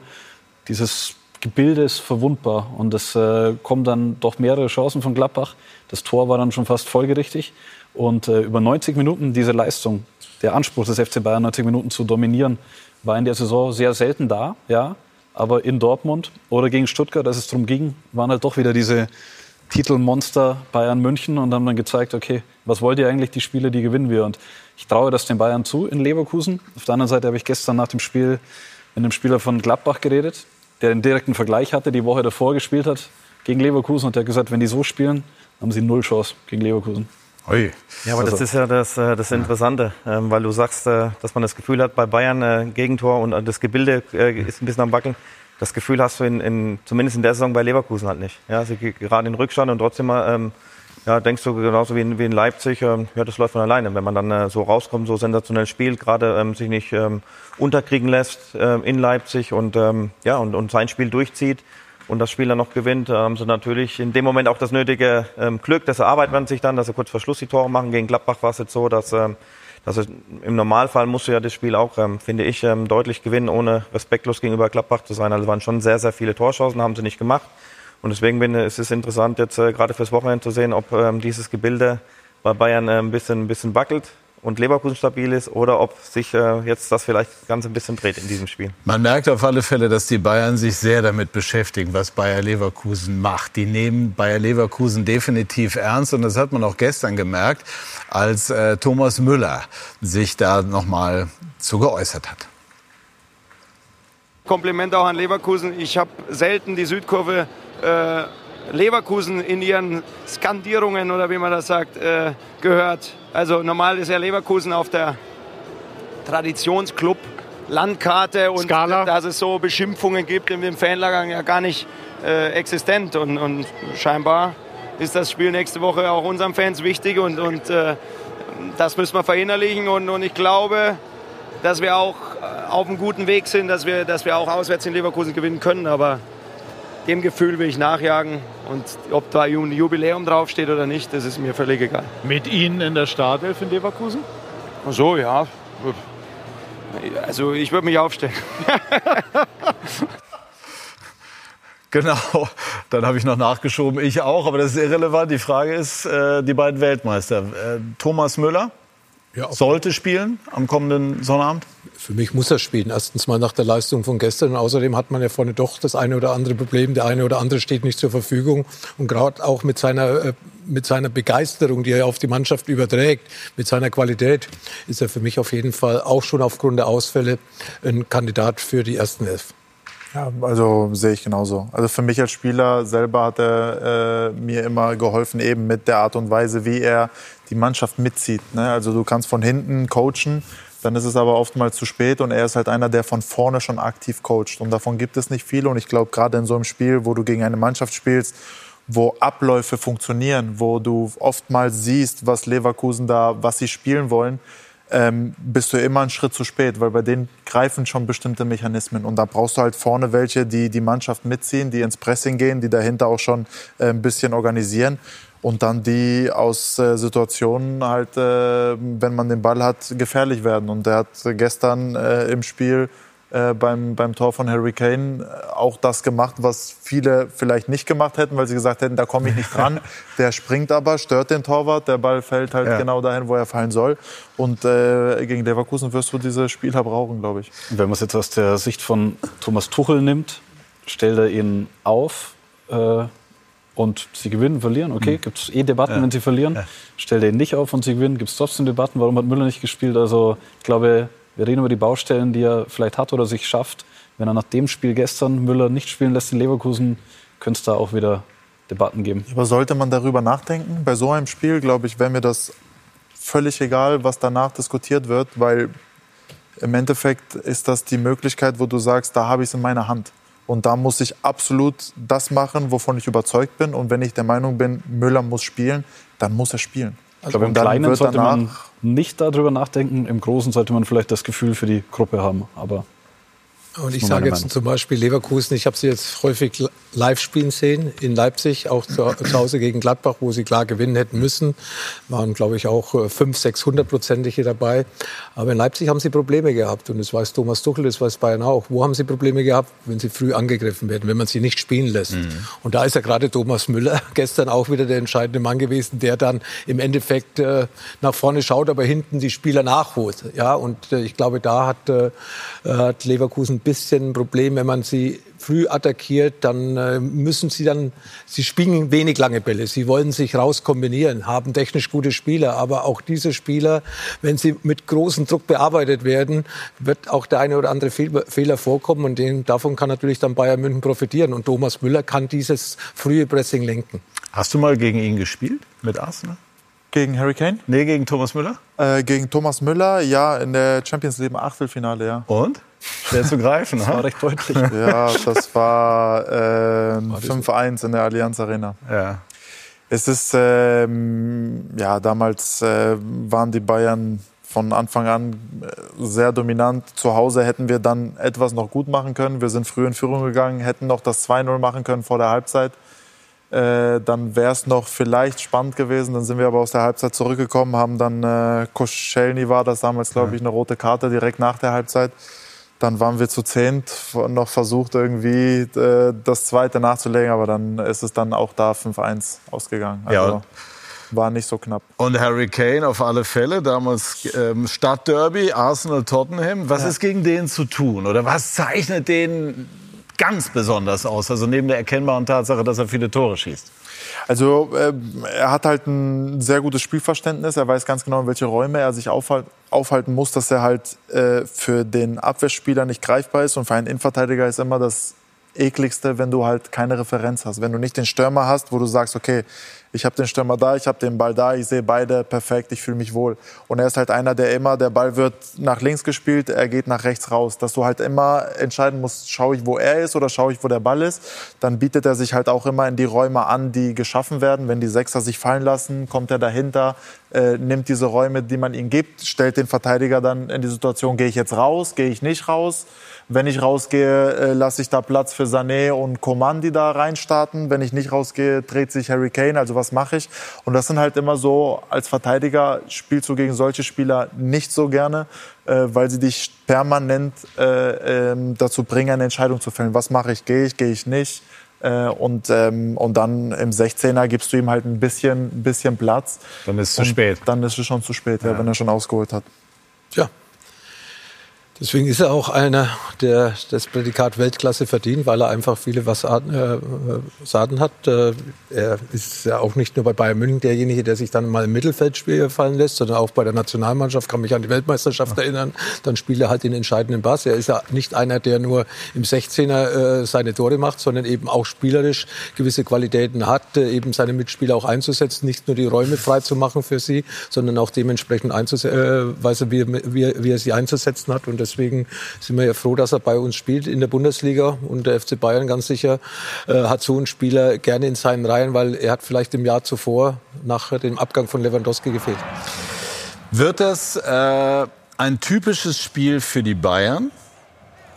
dieses Gebilde ist verwundbar. Und es äh, kommen dann doch mehrere Chancen von Gladbach. Das Tor war dann schon fast folgerichtig. Und äh, über 90 Minuten diese Leistung, der Anspruch des FC Bayern, 90 Minuten zu dominieren, war in der Saison sehr selten da. Ja, aber in Dortmund oder gegen Stuttgart, als es darum ging, waren halt doch wieder diese Titelmonster Bayern München und haben dann gezeigt, okay, was wollt ihr eigentlich, die Spiele, die gewinnen wir. Und ich traue das den Bayern zu in Leverkusen. Auf der anderen Seite habe ich gestern nach dem Spiel mit einem Spieler von Gladbach geredet, der einen direkten Vergleich hatte, die Woche davor gespielt hat gegen Leverkusen und der hat gesagt, wenn die so spielen, haben sie null Chance gegen Leverkusen. Ui. Ja, aber also. das ist ja das, äh, das Interessante, ähm, weil du sagst, äh, dass man das Gefühl hat, bei Bayern äh, Gegentor und das Gebilde ist ein bisschen am Wackeln. Das Gefühl hast du in, in, zumindest in der Saison bei Leverkusen halt nicht. Ja, sie gerade in Rückstand und trotzdem ähm, ja, denkst du genauso wie in, wie in Leipzig, ähm, ja, das läuft von alleine. Wenn man dann äh, so rauskommt, so sensationell spielt, gerade ähm, sich nicht ähm, unterkriegen lässt äh, in Leipzig und, ähm, ja, und, und sein Spiel durchzieht und das Spiel dann noch gewinnt, haben sie natürlich in dem Moment auch das nötige ähm, Glück. Das erarbeitet man sich dann, dass sie kurz vor Schluss die Tore machen. Gegen Gladbach war es jetzt so, dass, ähm, dass es, im Normalfall musst du ja das Spiel auch, finde ich, deutlich gewinnen, ohne respektlos gegenüber Gladbach zu sein. Also waren schon sehr, sehr viele Torchancen, haben sie nicht gemacht. Und deswegen bin, ist es interessant, jetzt äh, gerade fürs Wochenende zu sehen, ob ähm, dieses Gebilde bei Bayern äh, ein, bisschen, ein bisschen wackelt und Leverkusen stabil ist oder ob sich äh, jetzt das vielleicht ganz ein bisschen dreht in diesem Spiel. Man merkt auf alle Fälle, dass die Bayern sich sehr damit beschäftigen, was Bayer Leverkusen macht. Die nehmen Bayer Leverkusen definitiv ernst und das hat man auch gestern gemerkt, als äh, Thomas Müller sich da noch mal zu geäußert hat. Kompliment auch an Leverkusen. Ich habe selten die Südkurve äh, Leverkusen in ihren Skandierungen oder wie man das sagt, äh, gehört. Also normal ist ja Leverkusen auf der Traditionsclub Landkarte und Skala. dass es so Beschimpfungen gibt in dem Fanlager ja gar nicht äh, existent und, und, scheinbar ist das Spiel nächste Woche auch unseren Fans wichtig und, und äh, das müssen wir verinnerlichen und, und ich glaube, dass wir auch äh, auf einem guten Weg sind, dass wir, dass wir auch auswärts in Leverkusen gewinnen können, aber dem Gefühl will ich nachjagen. Und ob da ein Jubiläum draufsteht oder nicht, das ist mir völlig egal. Mit Ihnen in der Startelf in Leverkusen? Ach so, ja. Also ich würde mich aufstellen. (laughs) Genau, dann habe ich noch nachgeschoben, ich auch, aber das ist irrelevant. Die Frage ist, äh, die beiden Weltmeister, äh, Thomas Müller ja, sollte spielen am kommenden Sonnabend? Für mich muss er spielen. Erstens mal nach der Leistung von gestern. Und außerdem hat man ja vorne doch das eine oder andere Problem. Der eine oder andere steht nicht zur Verfügung. Und gerade auch mit seiner, äh, mit seiner Begeisterung, die er auf die Mannschaft überträgt, mit seiner Qualität, ist er für mich auf jeden Fall auch schon aufgrund der Ausfälle ein Kandidat für die ersten Elf. Ja, also sehe ich genauso. Also für mich als Spieler selber hat er äh, mir immer geholfen, eben mit der Art und Weise, wie er die Mannschaft mitzieht. Ne? Also du kannst von hinten coachen, dann ist es aber oftmals zu spät und er ist halt einer, der von vorne schon aktiv coacht. Und davon gibt es nicht viele. Und ich glaube, gerade in so einem Spiel, wo du gegen eine Mannschaft spielst, wo Abläufe funktionieren, wo du oftmals siehst, was Leverkusen da, was sie spielen wollen, ähm, bist du immer einen Schritt zu spät, weil bei denen greifen schon bestimmte Mechanismen. Und da brauchst du halt vorne welche, die die Mannschaft mitziehen, die ins Pressing gehen, die dahinter auch schon äh, ein bisschen organisieren und dann die aus äh, Situationen halt, äh, wenn man den Ball hat, gefährlich werden. Und er hat gestern äh, im Spiel äh, beim, beim Tor von Harry Kane äh, auch das gemacht, was viele vielleicht nicht gemacht hätten, weil sie gesagt hätten, da komme ich nicht dran. (laughs) der springt aber, stört den Torwart, der Ball fällt halt ja. genau dahin, wo er fallen soll. Und äh, gegen Leverkusen wirst du diese Spieler brauchen, glaube ich. Wenn man es jetzt aus der Sicht von Thomas Tuchel nimmt, stellt er ihn auf und sie gewinnen, verlieren, okay, gibt es eh Debatten, Ja. wenn sie verlieren. Ja. Stellt er ihn nicht auf und sie gewinnen, gibt es trotzdem Debatten, warum hat Müller nicht gespielt? Also ich glaube, wir reden über die Baustellen, die er vielleicht hat oder sich schafft. Wenn er nach dem Spiel gestern Müller nicht spielen lässt in Leverkusen, könnte es da auch wieder Debatten geben. Aber sollte man darüber nachdenken? Bei so einem Spiel, glaube ich, wäre mir das völlig egal, was danach diskutiert wird, weil im Endeffekt ist das die Möglichkeit, wo du sagst, da habe ich es in meiner Hand. Und da muss ich absolut das machen, wovon ich überzeugt bin. Und wenn ich der Meinung bin, Müller muss spielen, dann muss er spielen. Ich glaube, im Kleinen sollte man nicht darüber nachdenken, im Großen sollte man vielleicht das Gefühl für die Gruppe haben. Aber Und ich sage jetzt zum Beispiel Leverkusen, ich habe sie jetzt häufig live spielen sehen in Leipzig, auch zu, (laughs) zu Hause gegen Gladbach, wo sie klar gewinnen hätten müssen. Waren, glaube ich, auch äh, 500, 600-prozentige dabei. Aber in Leipzig haben sie Probleme gehabt. Und das weiß Thomas Tuchel, das weiß Bayern auch. Wo haben sie Probleme gehabt? Wenn sie früh angegriffen werden, wenn man sie nicht spielen lässt. Und da ist ja gerade Thomas Müller (laughs) gestern auch wieder der entscheidende Mann gewesen, der dann im Endeffekt äh, nach vorne schaut, aber hinten die Spieler nachholt. Ja, und äh, ich glaube, da hat, äh, hat Leverkusen bisschen ein Problem, wenn man sie früh attackiert, dann äh, müssen sie dann, sie spielen wenig lange Bälle. Sie wollen sich raus kombinieren, haben technisch gute Spieler, aber auch diese Spieler, wenn sie mit großem Druck bearbeitet werden, wird auch der eine oder andere Fehl Fehler vorkommen und den, davon kann natürlich dann Bayern München profitieren. Und Thomas Müller kann dieses frühe Pressing lenken. Hast du mal gegen ihn gespielt mit Arsenal? Gegen Harry Kane? Nee, gegen Thomas Müller? Äh, gegen Thomas Müller, ja, in der Champions League Achtelfinale, ja. Und? Schwer zu greifen, das war recht deutlich. Ja, das war äh, 5-1 in der Allianz Arena. Ja. Es ist, ähm, ja, damals äh, waren die Bayern von Anfang an äh, sehr dominant. Zu Hause hätten wir dann etwas noch gut machen können. Wir sind früh in Führung gegangen, hätten noch das 2-0 machen können vor der Halbzeit. Äh, dann wäre es noch vielleicht spannend gewesen. Dann sind wir aber aus der Halbzeit zurückgekommen, haben dann äh, Koschelny war das damals, glaube ich, eine rote Karte direkt nach der Halbzeit. Dann waren wir zu zehnt, noch versucht irgendwie äh, das zweite nachzulegen, aber dann ist es dann auch da 5-1 ausgegangen. Also Ja. war nicht so knapp. Und Harry Kane auf alle Fälle, damals ähm, Stadtderby, Arsenal-Tottenham. Was ist gegen den zu tun? Oder was zeichnet den ganz besonders aus? Also neben der erkennbaren Tatsache, dass er viele Tore schießt. Also äh, er hat halt ein sehr gutes Spielverständnis. Er weiß ganz genau, in welche Räume er sich aufhal- aufhalten muss, dass er halt äh, für den Abwehrspieler nicht greifbar ist. Und für einen Innenverteidiger ist immer das ekligste, wenn du halt keine Referenz hast. Wenn du nicht den Stürmer hast, wo du sagst, okay, ich habe den Stürmer da, ich habe den Ball da, ich sehe beide perfekt, ich fühle mich wohl. Und er ist halt einer, der immer, der Ball wird nach links gespielt, er geht nach rechts raus. Dass du halt immer entscheiden musst, schaue ich, wo er ist oder schaue ich, wo der Ball ist. Dann bietet er sich halt auch immer in die Räume an, die geschaffen werden. Wenn die Sechser sich fallen lassen, kommt er dahinter, äh, nimmt diese Räume, die man ihm gibt, stellt den Verteidiger dann in die Situation, gehe ich jetzt raus, gehe ich nicht raus. Wenn ich rausgehe, äh, lasse ich da Platz für Sané und Coman, die da reinstarten. Wenn ich nicht rausgehe, dreht sich Harry Kane. Also was mache ich? Und das sind halt immer so, als Verteidiger spielst du gegen solche Spieler nicht so gerne, äh, weil sie dich permanent äh, ähm, dazu bringen, eine Entscheidung zu fällen. Was mache ich? Gehe ich, gehe ich nicht? Und, ähm, und dann im 16er gibst du ihm halt ein bisschen, ein bisschen Platz. Dann ist es zu spät. Dann ist es schon zu spät, ja. wenn er schon ausgeholt hat. Tja. Deswegen ist er auch einer, der das Prädikat Weltklasse verdient, weil er einfach viele Fassaden, äh, hat. Äh, er ist ja auch nicht nur bei Bayern München derjenige, der sich dann mal im Mittelfeld fallen lässt, sondern auch bei der Nationalmannschaft, kann mich an die Weltmeisterschaft erinnern, dann spielt er halt den entscheidenden Bass. Er ist ja nicht einer, der nur im 16er äh, seine Tore macht, sondern eben auch spielerisch gewisse Qualitäten hat, eben seine Mitspieler auch einzusetzen, nicht nur die Räume frei zu machen für sie, sondern auch dementsprechend einzusetzen, äh, weiß er, wie, er- wie, er- wie er sie einzusetzen hat. Und deswegen sind wir ja froh, dass er bei uns spielt in der Bundesliga. Und der FC Bayern ganz sicher äh, hat so einen Spieler gerne in seinen Reihen, weil er hat vielleicht im Jahr zuvor nach dem Abgang von Lewandowski gefehlt. Wird das äh, ein typisches Spiel für die Bayern,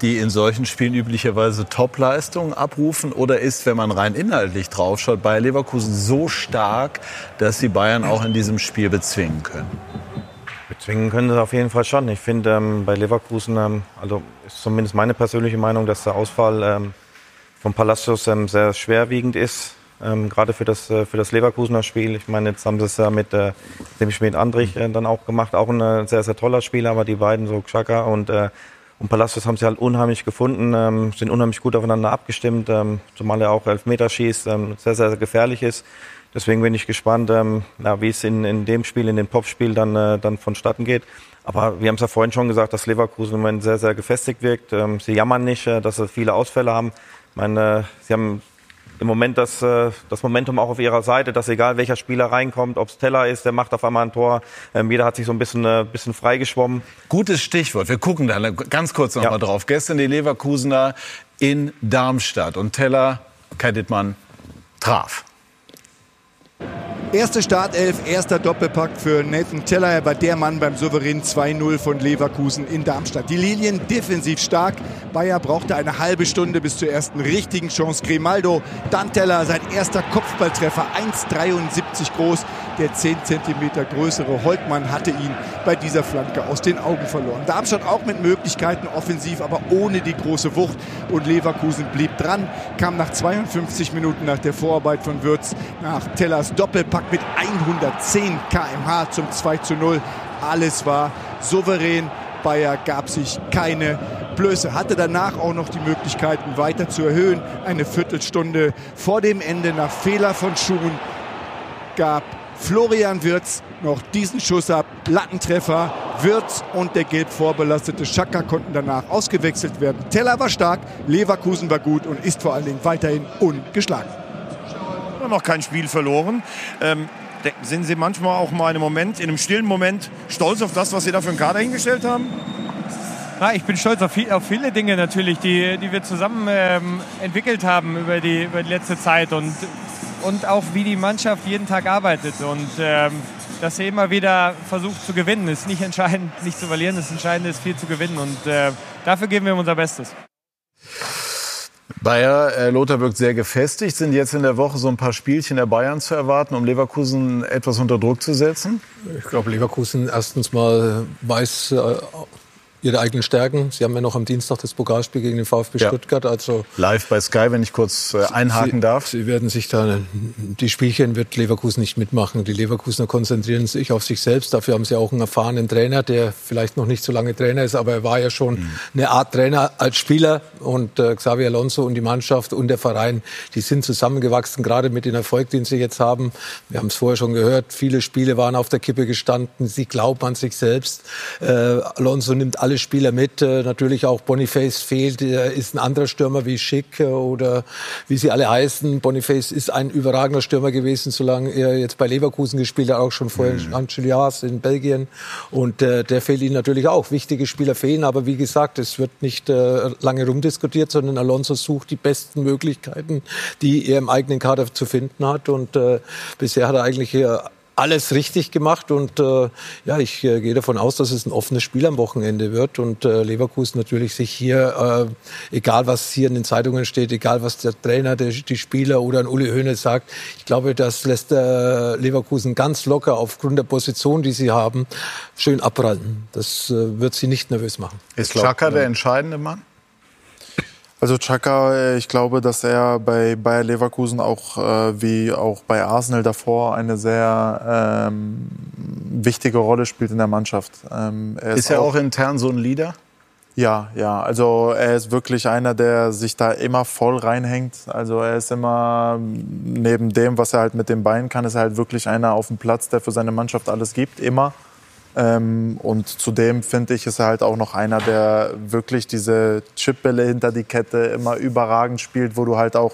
die in solchen Spielen üblicherweise Topleistungen abrufen? Oder ist, wenn man rein inhaltlich draufschaut, Bayer Leverkusen so stark, dass sie Bayern auch in diesem Spiel bezwingen können? Bezwingen können sie auf jeden Fall schon. Ich finde ähm, bei Leverkusen, ähm, also ist zumindest meine persönliche Meinung, dass der Ausfall ähm, von Palacios ähm, sehr schwerwiegend ist. Ähm, gerade für das, äh, für das Leverkusener Spiel. Ich meine, jetzt haben sie es ja mit äh, dem Schmidt Andrich äh, dann auch gemacht. Auch ein äh, sehr, sehr toller Spieler, aber die beiden, so Xhaka und, äh, und Palacios haben sie halt unheimlich gefunden, ähm, sind unheimlich gut aufeinander abgestimmt, zumal er auch Elfmeter schießt, sehr, sehr gefährlich ist. Deswegen bin ich gespannt, ähm, ja, wie es in, in dem Spiel, in dem Topspiel dann, äh, dann vonstatten geht. Aber wir haben es ja vorhin schon gesagt, dass Leverkusen im Moment sehr, sehr gefestigt wirkt. Ähm, sie jammern nicht, äh, dass sie viele Ausfälle haben. Ich meine, äh, sie haben im Moment das, äh, das Momentum auch auf ihrer Seite, dass egal welcher Spieler reinkommt, ob es Teller ist, der macht auf einmal ein Tor. Ähm, jeder hat sich so ein bisschen, äh, bisschen freigeschwommen. Gutes Stichwort. Wir gucken da ganz kurz noch ja. drauf. Gestern die Leverkusener in Darmstadt und Teller, Kai Dittmann, traf. Erste Startelf, erster Doppelpack für Nathan Teller. Er war der Mann beim souveränen 2-0 von Leverkusen in Darmstadt. Die Lilien defensiv stark. Bayer brauchte eine halbe Stunde bis zur ersten richtigen Chance. Grimaldo, dann Teller, sein erster Kopfballtreffer, 1,73 groß. Der 10 cm größere Holtmann hatte ihn bei dieser Flanke aus den Augen verloren. Darmstadt auch mit Möglichkeiten offensiv, aber ohne die große Wucht. Und Leverkusen blieb dran, kam nach 52 Minuten nach der Vorarbeit von Würz nach Tellers Doppelpack mit 110 km/h zum 2 zu 0. Alles war souverän. Bayer gab sich keine Blöße, hatte danach auch noch die Möglichkeiten weiter zu erhöhen. Eine Viertelstunde vor dem Ende nach Fehler von Schuhen gab Florian Wirz noch diesen Schuss ab. Lattentreffer. Wirz und der gelb vorbelastete Schaka konnten danach ausgewechselt werden. Teller war stark, Leverkusen war gut und ist vor allen Dingen weiterhin ungeschlagen. Noch kein Spiel verloren. Ähm, sind Sie manchmal auch mal einem Moment, in einem stillen Moment stolz auf das, was Sie da für einen Kader hingestellt haben? Na, ich bin stolz auf, viel, auf, viele Dinge natürlich, die, die wir zusammen ähm, entwickelt haben über die, über die letzte Zeit. Und und auch wie die Mannschaft jeden Tag arbeitet. Und ähm, dass sie immer wieder versucht zu gewinnen, ist nicht entscheidend, nicht zu verlieren. Das Entscheidende ist viel zu gewinnen. Und äh, dafür geben wir unser Bestes. Bayer, äh, Lothar wirkt sehr gefestigt. Sind jetzt in der Woche so ein paar Spielchen der Bayern zu erwarten, um Leverkusen etwas unter Druck zu setzen? Ich glaube, Leverkusen erstens mal weiß äh, ihre eigenen Stärken. Sie haben ja noch am Dienstag das Pokalspiel gegen den VfB ja. Stuttgart. Also Live bei Sky, wenn ich kurz äh, einhaken Sie, darf. Sie werden sich da, die Spielchen wird Leverkusen nicht mitmachen. Die Leverkusener konzentrieren sich auf sich selbst. Dafür haben sie auch einen erfahrenen Trainer, der vielleicht noch nicht so lange Trainer ist, aber er war ja schon mhm. eine Art Trainer als Spieler. Und äh, Xavi Alonso und die Mannschaft und der Verein, die sind zusammengewachsen, gerade mit dem Erfolg, den sie jetzt haben. Wir haben es vorher schon gehört, viele Spiele waren auf der Kippe gestanden. Sie glauben an sich selbst. Äh, Alonso nimmt alle Spieler mit. Äh, natürlich auch Boniface fehlt. Er ist ein anderer Stürmer wie Schick äh, oder wie sie alle heißen. Boniface ist ein überragender Stürmer gewesen, solange er jetzt bei Leverkusen gespielt hat, auch schon vorher mhm. Anchelias in Belgien. Und äh, der fehlt ihnen natürlich auch. Wichtige Spieler fehlen, aber wie gesagt, es wird nicht äh, lange rumdiskutiert, sondern Alonso sucht die besten Möglichkeiten, die er im eigenen Kader zu finden hat. Und äh, bisher hat er eigentlich hier alles richtig gemacht und äh, ja, ich äh, gehe davon aus, dass es ein offenes Spiel am Wochenende wird und äh, Leverkusen natürlich sich hier, äh, egal was hier in den Zeitungen steht, egal was der Trainer, der, die Spieler oder ein Uli Hoeneß sagt, ich glaube, das lässt äh, Leverkusen ganz locker aufgrund der Position, die sie haben, schön abprallen. Das äh, wird sie nicht nervös machen. Ist Chaka der entscheidende Mann? Also Chaka, äh, ich glaube, dass er bei Bayer Leverkusen auch äh, wie auch bei Arsenal davor eine sehr ähm, wichtige Rolle spielt in der Mannschaft. Ähm, er ist, ist er auch, auch intern so ein Leader? Ja, ja. Also er ist wirklich einer, der sich da immer voll reinhängt. Also er ist immer neben dem, was er halt mit den Beinen kann, ist er halt wirklich einer auf dem Platz, der für seine Mannschaft alles gibt, immer. Ähm, und zudem finde ich, ist er halt auch noch einer, der wirklich diese Chipbälle hinter die Kette immer überragend spielt, wo du halt auch,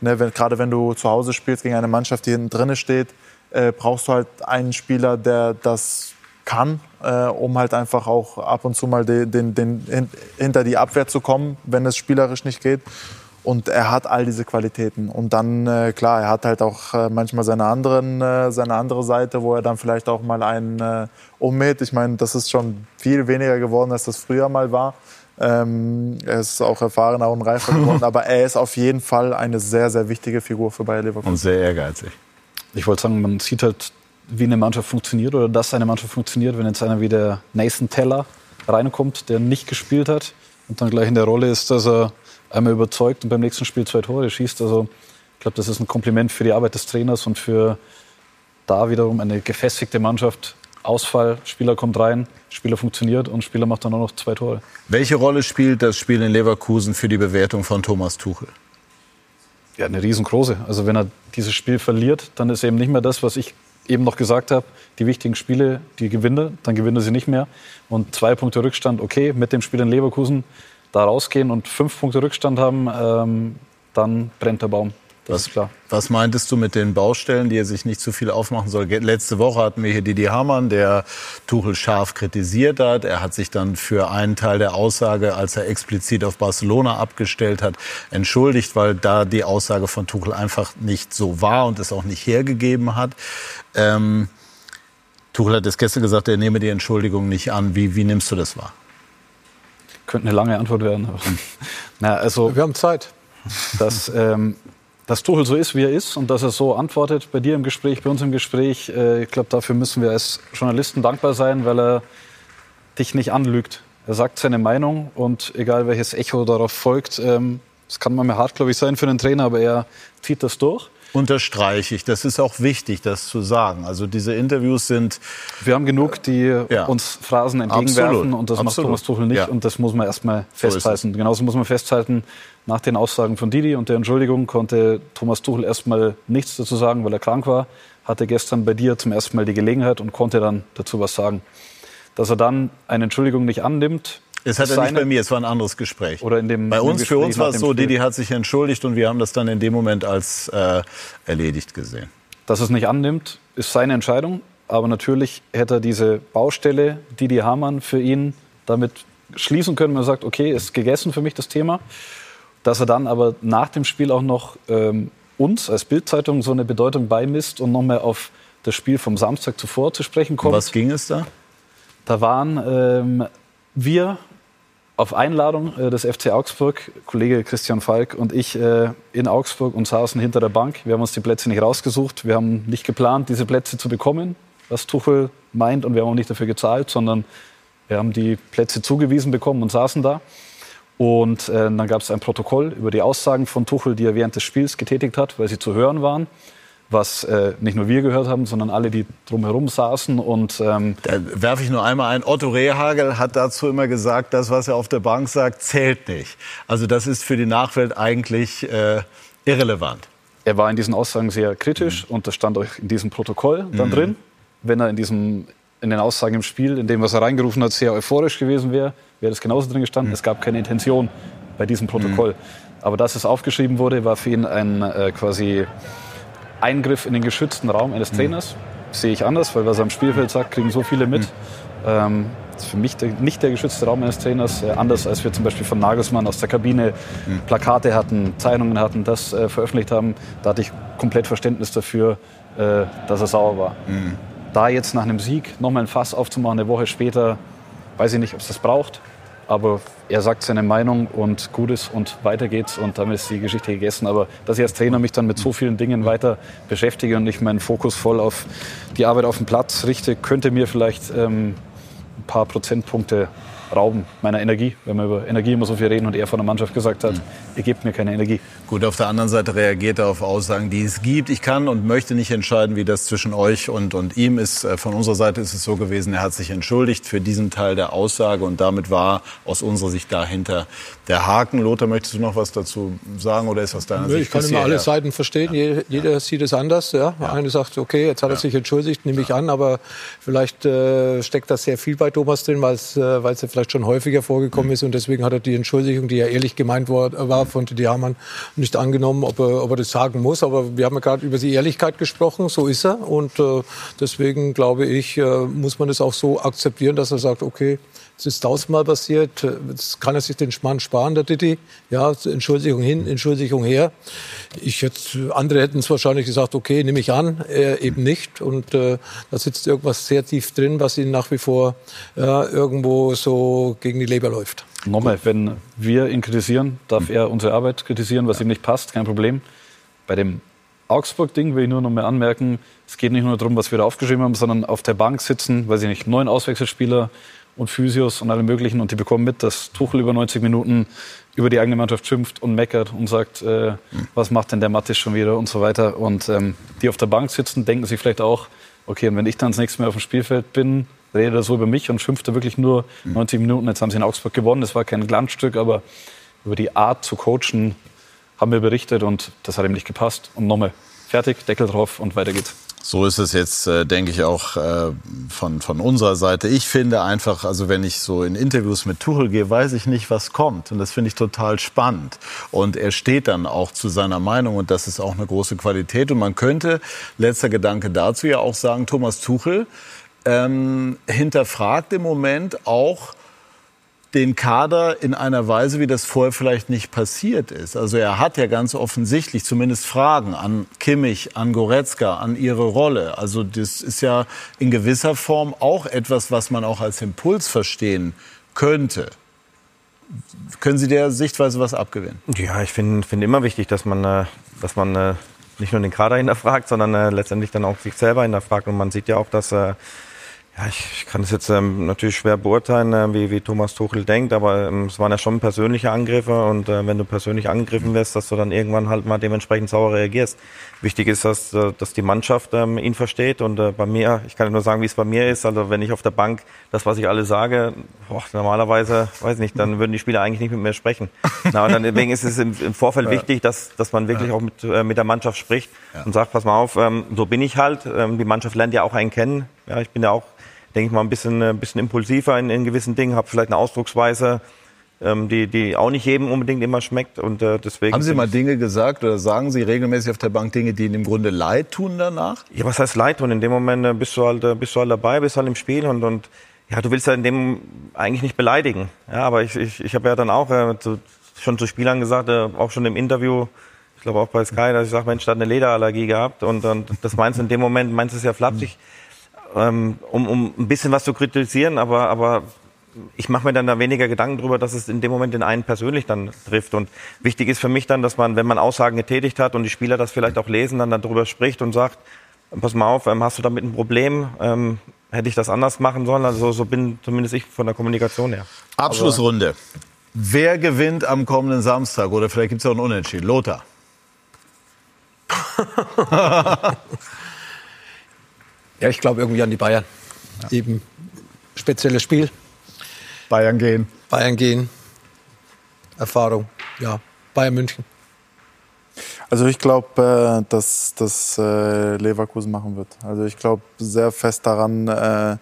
ne, wenn, gerade wenn du zu Hause spielst gegen eine Mannschaft, die hinten drinne steht, äh, brauchst du halt einen Spieler, der das kann, äh, um halt einfach auch ab und zu mal den, den, den, hinter die Abwehr zu kommen, wenn es spielerisch nicht geht. Und er hat all diese Qualitäten. Und dann, äh, klar, er hat halt auch äh, manchmal seine, anderen, äh, seine andere Seite, wo er dann vielleicht auch mal einen äh, ummäht. Ich meine, das ist schon viel weniger geworden, als das früher mal war. Ähm, er ist auch erfahrener und reifer geworden, (laughs) aber er ist auf jeden Fall eine sehr, sehr wichtige Figur für Bayer Leverkusen. Und sehr ehrgeizig. Ich wollte sagen, man sieht halt, wie eine Mannschaft funktioniert oder dass eine Mannschaft funktioniert, wenn jetzt einer wie der Nathan Teller reinkommt, der nicht gespielt hat und dann gleich in der Rolle ist, dass er einmal überzeugt und beim nächsten Spiel zwei Tore schießt. Also ich glaube, das ist ein Kompliment für die Arbeit des Trainers und für da wiederum eine gefestigte Mannschaft Ausfall, Spieler kommt rein, Spieler funktioniert und Spieler macht dann auch noch zwei Tore. Welche Rolle spielt das Spiel in Leverkusen für die Bewertung von Thomas Tuchel? Ja, eine riesengroße. Also wenn er dieses Spiel verliert, dann ist eben nicht mehr das, was ich eben noch gesagt habe, die wichtigen Spiele, die gewinne, dann gewinne sie nicht mehr. Und zwei Punkte Rückstand, okay, mit dem Spiel in Leverkusen da rausgehen und fünf Punkte Rückstand haben, ähm, dann brennt der Baum. Das was, ist klar. Was meintest du mit den Baustellen, die er sich nicht zu viel aufmachen soll? Letzte Woche hatten wir hier Didi Hamann, der Tuchel scharf kritisiert hat. Er hat sich dann für einen Teil der Aussage, als er explizit auf Barcelona abgestellt hat, entschuldigt, weil da die Aussage von Tuchel einfach nicht so war und es auch nicht hergegeben hat. Ähm, Tuchel hat es gestern gesagt, er nehme die Entschuldigung nicht an. Wie, wie nimmst du das wahr? Könnte eine lange Antwort werden. (laughs) Na, also, Wir haben Zeit. dass, ähm, dass Tuchel so ist, wie er ist und dass er so antwortet bei dir im Gespräch, bei uns im Gespräch. Äh, ich glaube, dafür müssen wir als Journalisten dankbar sein, weil er dich nicht anlügt. Er sagt seine Meinung und egal welches Echo darauf folgt, ähm, es kann manchmal hart, glaube ich, sein für einen Trainer, aber er zieht das durch. Unterstreiche ich. Das ist auch wichtig, das zu sagen. Also diese Interviews sind. Wir haben genug, die Ja. uns Phrasen entgegenwerfen Absolut. und das macht Absolut. Thomas Tuchel nicht Ja. und das muss man erstmal So festhalten. Genauso muss man festhalten, nach den Aussagen von Didi und der Entschuldigung konnte Thomas Tuchel erstmal nichts dazu sagen, weil er krank war, hatte gestern bei dir zum ersten Mal die Gelegenheit und konnte dann dazu was sagen. Dass er dann eine Entschuldigung nicht annimmt, Es hat er nicht bei mir, es war ein anderes Gespräch. Oder in dem, Bei uns, für uns war es so, Spiel. Didi hat sich entschuldigt und wir haben das dann in dem Moment als äh, erledigt gesehen. Dass es nicht annimmt, ist seine Entscheidung. Aber natürlich hätte er diese Baustelle, Didi Hamann, für ihn damit schließen können. Man sagt, okay, ist gegessen für mich das Thema. Dass er dann aber nach dem Spiel auch noch ähm, uns als Bildzeitung so eine Bedeutung beimisst und nochmal auf das Spiel vom Samstag zuvor zu sprechen Um kommt. was ging es da? Da waren ähm, wir auf Einladung äh, des FC Augsburg, Kollege Christian Falk und ich äh, in Augsburg und saßen hinter der Bank. Wir haben uns die Plätze nicht rausgesucht. Wir haben nicht geplant, diese Plätze zu bekommen, was Tuchel meint. Und wir haben auch nicht dafür gezahlt, sondern wir haben die Plätze zugewiesen bekommen und saßen da. Und äh, dann gab es ein Protokoll über die Aussagen von Tuchel, die er während des Spiels getätigt hat, weil sie zu hören waren. Was äh, nicht nur wir gehört haben, sondern alle, die drumherum saßen. Und ähm, Da werfe ich nur einmal ein. Otto Rehagel hat dazu immer gesagt, das, was er auf der Bank sagt, zählt nicht. Also das ist für die Nachwelt eigentlich äh, irrelevant. Er war in diesen Aussagen sehr kritisch und das stand auch in diesem Protokoll dann Mhm. drin. Wenn er in, diesem, in den Aussagen im Spiel, in dem, was er reingerufen hat, sehr euphorisch gewesen wäre, wäre das genauso drin gestanden. Es gab keine Intention bei diesem Protokoll. Aber dass es aufgeschrieben wurde, war für ihn ein äh, quasi Eingriff in den geschützten Raum eines Trainers. Sehe ich anders, weil was er am Spielfeld sagt, kriegen so viele mit. Ähm, das ist für mich der, nicht der geschützte Raum eines Trainers, äh, anders als wir zum Beispiel von Nagelsmann aus der Kabine Plakate hatten, Zeitungen hatten, das äh, veröffentlicht haben. Da hatte ich komplett Verständnis dafür, äh, dass er sauer war. Da jetzt nach einem Sieg nochmal ein Fass aufzumachen, eine Woche später, weiß ich nicht, ob es das braucht. Aber er sagt seine Meinung und gut ist und weiter geht's und damit ist die Geschichte gegessen. Aber dass ich als Trainer mich dann mit so vielen Dingen weiter beschäftige und nicht meinen Fokus voll auf die Arbeit auf dem Platz richte, könnte mir vielleicht ähm, ein paar Prozentpunkte rauben meiner Energie, wenn wir über Energie immer so viel reden und er von der Mannschaft gesagt hat, ihr gebt mir keine Energie. Gut, auf der anderen Seite reagiert er auf Aussagen, die es gibt. Ich kann und möchte nicht entscheiden, wie das zwischen euch und, und ihm ist. Äh, Von unserer Seite ist es so gewesen, er hat sich entschuldigt für diesen Teil der Aussage und damit war aus unserer Sicht dahinter der Haken. Lothar, möchtest du noch was dazu sagen oder ist aus deiner Nö, Sicht ich kann immer alle Seiten verstehen. Jeder, jeder sieht es anders. Ja. Eine sagt, okay, jetzt hat er sich entschuldigt, nehme ich an, aber vielleicht äh, steckt da sehr viel bei Thomas drin, weil es äh, weil's ja vielleicht schon häufiger vorgekommen Mhm. ist und deswegen hat er die Entschuldigung, die ja ehrlich gemeint war, war von Didi Hamann, nicht angenommen, ob er, ob er das sagen muss. Aber wir haben ja gerade über die Ehrlichkeit gesprochen, so ist er und äh, deswegen glaube ich, äh, muss man das auch so akzeptieren, dass er sagt, okay, es ist tausendmal passiert. Jetzt kann er sich den Schmarrn sparen, der Didi. Ja, Entschuldigung hin, Entschuldigung her. Ich jetzt, andere hätten es wahrscheinlich gesagt, okay, nehme ich an, er eben nicht. Und äh, da sitzt irgendwas sehr tief drin, was ihn nach wie vor ja, irgendwo so gegen die Leber läuft. Nochmal, wenn wir ihn kritisieren, darf er unsere Arbeit kritisieren, was ihm nicht passt, kein Problem. Bei dem Augsburg-Ding will ich nur noch mal anmerken, es geht nicht nur darum, was wir da aufgeschrieben haben, sondern auf der Bank sitzen, weiß ich nicht, neun Auswechselspieler und Physios und alle möglichen und die bekommen mit, dass Tuchel über 90 Minuten über die eigene Mannschaft schimpft und meckert und sagt, äh, was macht denn der Mattes schon wieder und so weiter. Und ähm, die auf der Bank sitzen, denken sich vielleicht auch, Okay, und wenn ich dann das nächste Mal auf dem Spielfeld bin, redet er so über mich und schimpft er wirklich nur 90 Minuten. Jetzt haben sie in Augsburg gewonnen, das war kein Glanzstück, aber über die Art zu coachen haben wir berichtet und das hat ihm nicht gepasst. Und nochmal, fertig, Deckel drauf und weiter geht's. So ist es jetzt, äh, denke ich, auch äh, von, von unserer Seite. Ich finde einfach, also wenn ich so in Interviews mit Tuchel gehe, weiß ich nicht, was kommt. Und das finde ich total spannend. Und er steht dann auch zu seiner Meinung und das ist auch eine große Qualität. Und man könnte, letzter Gedanke dazu ja auch sagen, Thomas Tuchel ähm, hinterfragt im Moment auch, den Kader in einer Weise, wie das vorher vielleicht nicht passiert ist. Also er hat ja ganz offensichtlich zumindest Fragen an Kimmich, an Goretzka, an ihre Rolle. Also das ist ja in gewisser Form auch etwas, was man auch als Impuls verstehen könnte. Können Sie der Sichtweise was abgewinnen? Ja, ich finde find immer wichtig, dass man, äh, dass man äh, nicht nur den Kader hinterfragt, sondern äh, letztendlich dann auch sich selber hinterfragt. Und man sieht ja auch, dass ja, ich, ich kann es jetzt ähm, natürlich schwer beurteilen, äh, wie, wie Thomas Tuchel denkt, aber ähm, es waren ja schon persönliche Angriffe und äh, wenn du persönlich angegriffen wirst, dass du dann irgendwann halt mal dementsprechend sauer reagierst. Wichtig ist, dass, äh, dass die Mannschaft ähm, ihn versteht und äh, bei mir, ich kann nur sagen, wie es bei mir ist, also wenn ich auf der Bank das, was ich alle sage, boah, normalerweise, weiß nicht, dann würden die Spieler eigentlich nicht mit mir sprechen. Na, und dann, deswegen ist es im, im Vorfeld (laughs) ja. wichtig, dass, dass man wirklich ja. auch mit, äh, mit der Mannschaft spricht ja. und sagt, pass mal auf, ähm, so bin ich halt, ähm, die Mannschaft lernt ja auch einen kennen, ja, ich bin ja auch denke ich mal, ein bisschen, ein äh, bisschen impulsiver in, in gewissen Dingen, habe vielleicht eine Ausdrucksweise, ähm, die, die auch nicht jedem unbedingt immer schmeckt. Und äh, deswegen Haben Sie mal Dinge gesagt oder sagen Sie regelmäßig auf der Bank Dinge, die Ihnen im Grunde leid tun danach? Ja, was heißt leid tun? In dem Moment äh, bist du halt, äh, bist du halt dabei, bist halt im Spiel und, und ja, du willst ja in dem eigentlich nicht beleidigen. Ja, aber ich, ich, ich habe ja dann auch äh, zu, schon zu Spielern gesagt, äh, auch schon im Interview, ich glaube auch bei Sky, dass ich sage, Mensch, da hat eine Lederallergie gehabt und, und das meinst du in dem Moment, meinst du es ja flapsig. Mhm ähm, um, um ein bisschen was zu kritisieren, aber, aber ich mache mir dann da weniger Gedanken darüber, dass es in dem Moment den einen persönlich dann trifft. Und wichtig ist für mich dann, dass man, wenn man Aussagen getätigt hat und die Spieler das vielleicht auch lesen, dann darüber spricht und sagt, pass mal auf, ähm, hast du damit ein Problem? Ähm, hätte ich das anders machen sollen? Also so bin zumindest ich von der Kommunikation her. Abschlussrunde. Aber Wer gewinnt am kommenden Samstag? Oder vielleicht gibt es auch einen Unentschieden. Lothar. (laughs) Ja, ich glaube irgendwie an die Bayern. Ja. Eben spezielles Spiel. Bayern gehen. Bayern gehen. Erfahrung. Ja, Bayern München. Also ich glaube, äh, dass das äh, Leverkusen machen wird. Also ich glaube sehr fest daran, äh,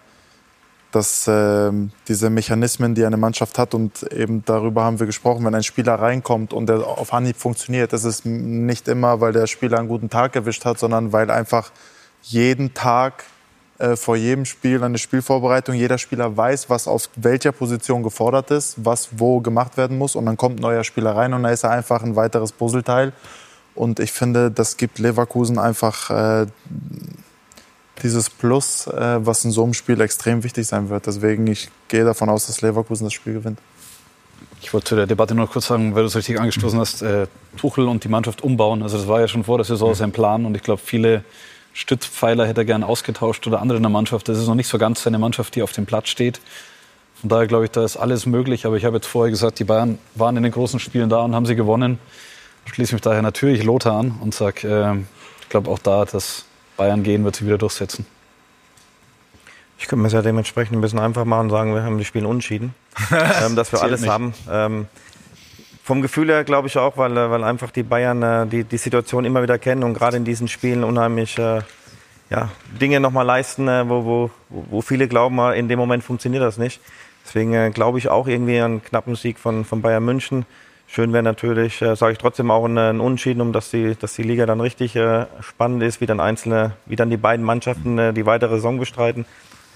dass ähm, diese Mechanismen, die eine Mannschaft hat, und eben darüber haben wir gesprochen, wenn ein Spieler reinkommt und der auf Anhieb funktioniert, das ist nicht immer, weil der Spieler einen guten Tag erwischt hat, sondern weil einfach jeden Tag äh, vor jedem Spiel eine Spielvorbereitung. Jeder Spieler weiß, was auf welcher Position gefordert ist, was wo gemacht werden muss. Und dann kommt ein neuer Spieler rein und dann ist er einfach ein weiteres Puzzleteil. Und ich finde, das gibt Leverkusen einfach äh, dieses Plus, äh, was in so einem Spiel extrem wichtig sein wird. Deswegen, ich gehe davon aus, dass Leverkusen das Spiel gewinnt. Ich wollte zu der Debatte noch kurz sagen, weil du es richtig angestoßen hast, äh, Tuchel und die Mannschaft umbauen. Also das war ja schon vor der Saison sein Plan und ich glaube, viele Stützpfeiler hätte er gern ausgetauscht oder andere in der Mannschaft. Das ist noch nicht so ganz seine Mannschaft, die auf dem Platz steht. Von daher glaube ich, da ist alles möglich. Aber ich habe jetzt vorher gesagt, die Bayern waren in den großen Spielen da und haben sie gewonnen. Ich schließe mich daher natürlich Lothar an und sage, äh, ich glaube auch da, dass Bayern gehen wird sie wieder durchsetzen. Ich könnte mir es ja dementsprechend ein bisschen einfach machen und sagen, wir haben die Spiele unschieden. (laughs) ähm, dass wir alles nicht. haben. Ähm, vom Gefühl her glaube ich auch, weil, weil einfach die Bayern äh, die, die Situation immer wieder kennen und gerade in diesen Spielen unheimlich äh, ja, Dinge nochmal leisten, äh, wo, wo, wo viele glauben, äh, in dem Moment funktioniert das nicht. Deswegen äh, glaube ich auch irgendwie an einen knappen Sieg von, von Bayern München. Schön wäre natürlich, äh, sage ich trotzdem auch ein, Unentschieden, um dass die, dass die Liga dann richtig äh, spannend ist, wie dann einzelne, wie dann die beiden Mannschaften äh, die weitere Saison bestreiten.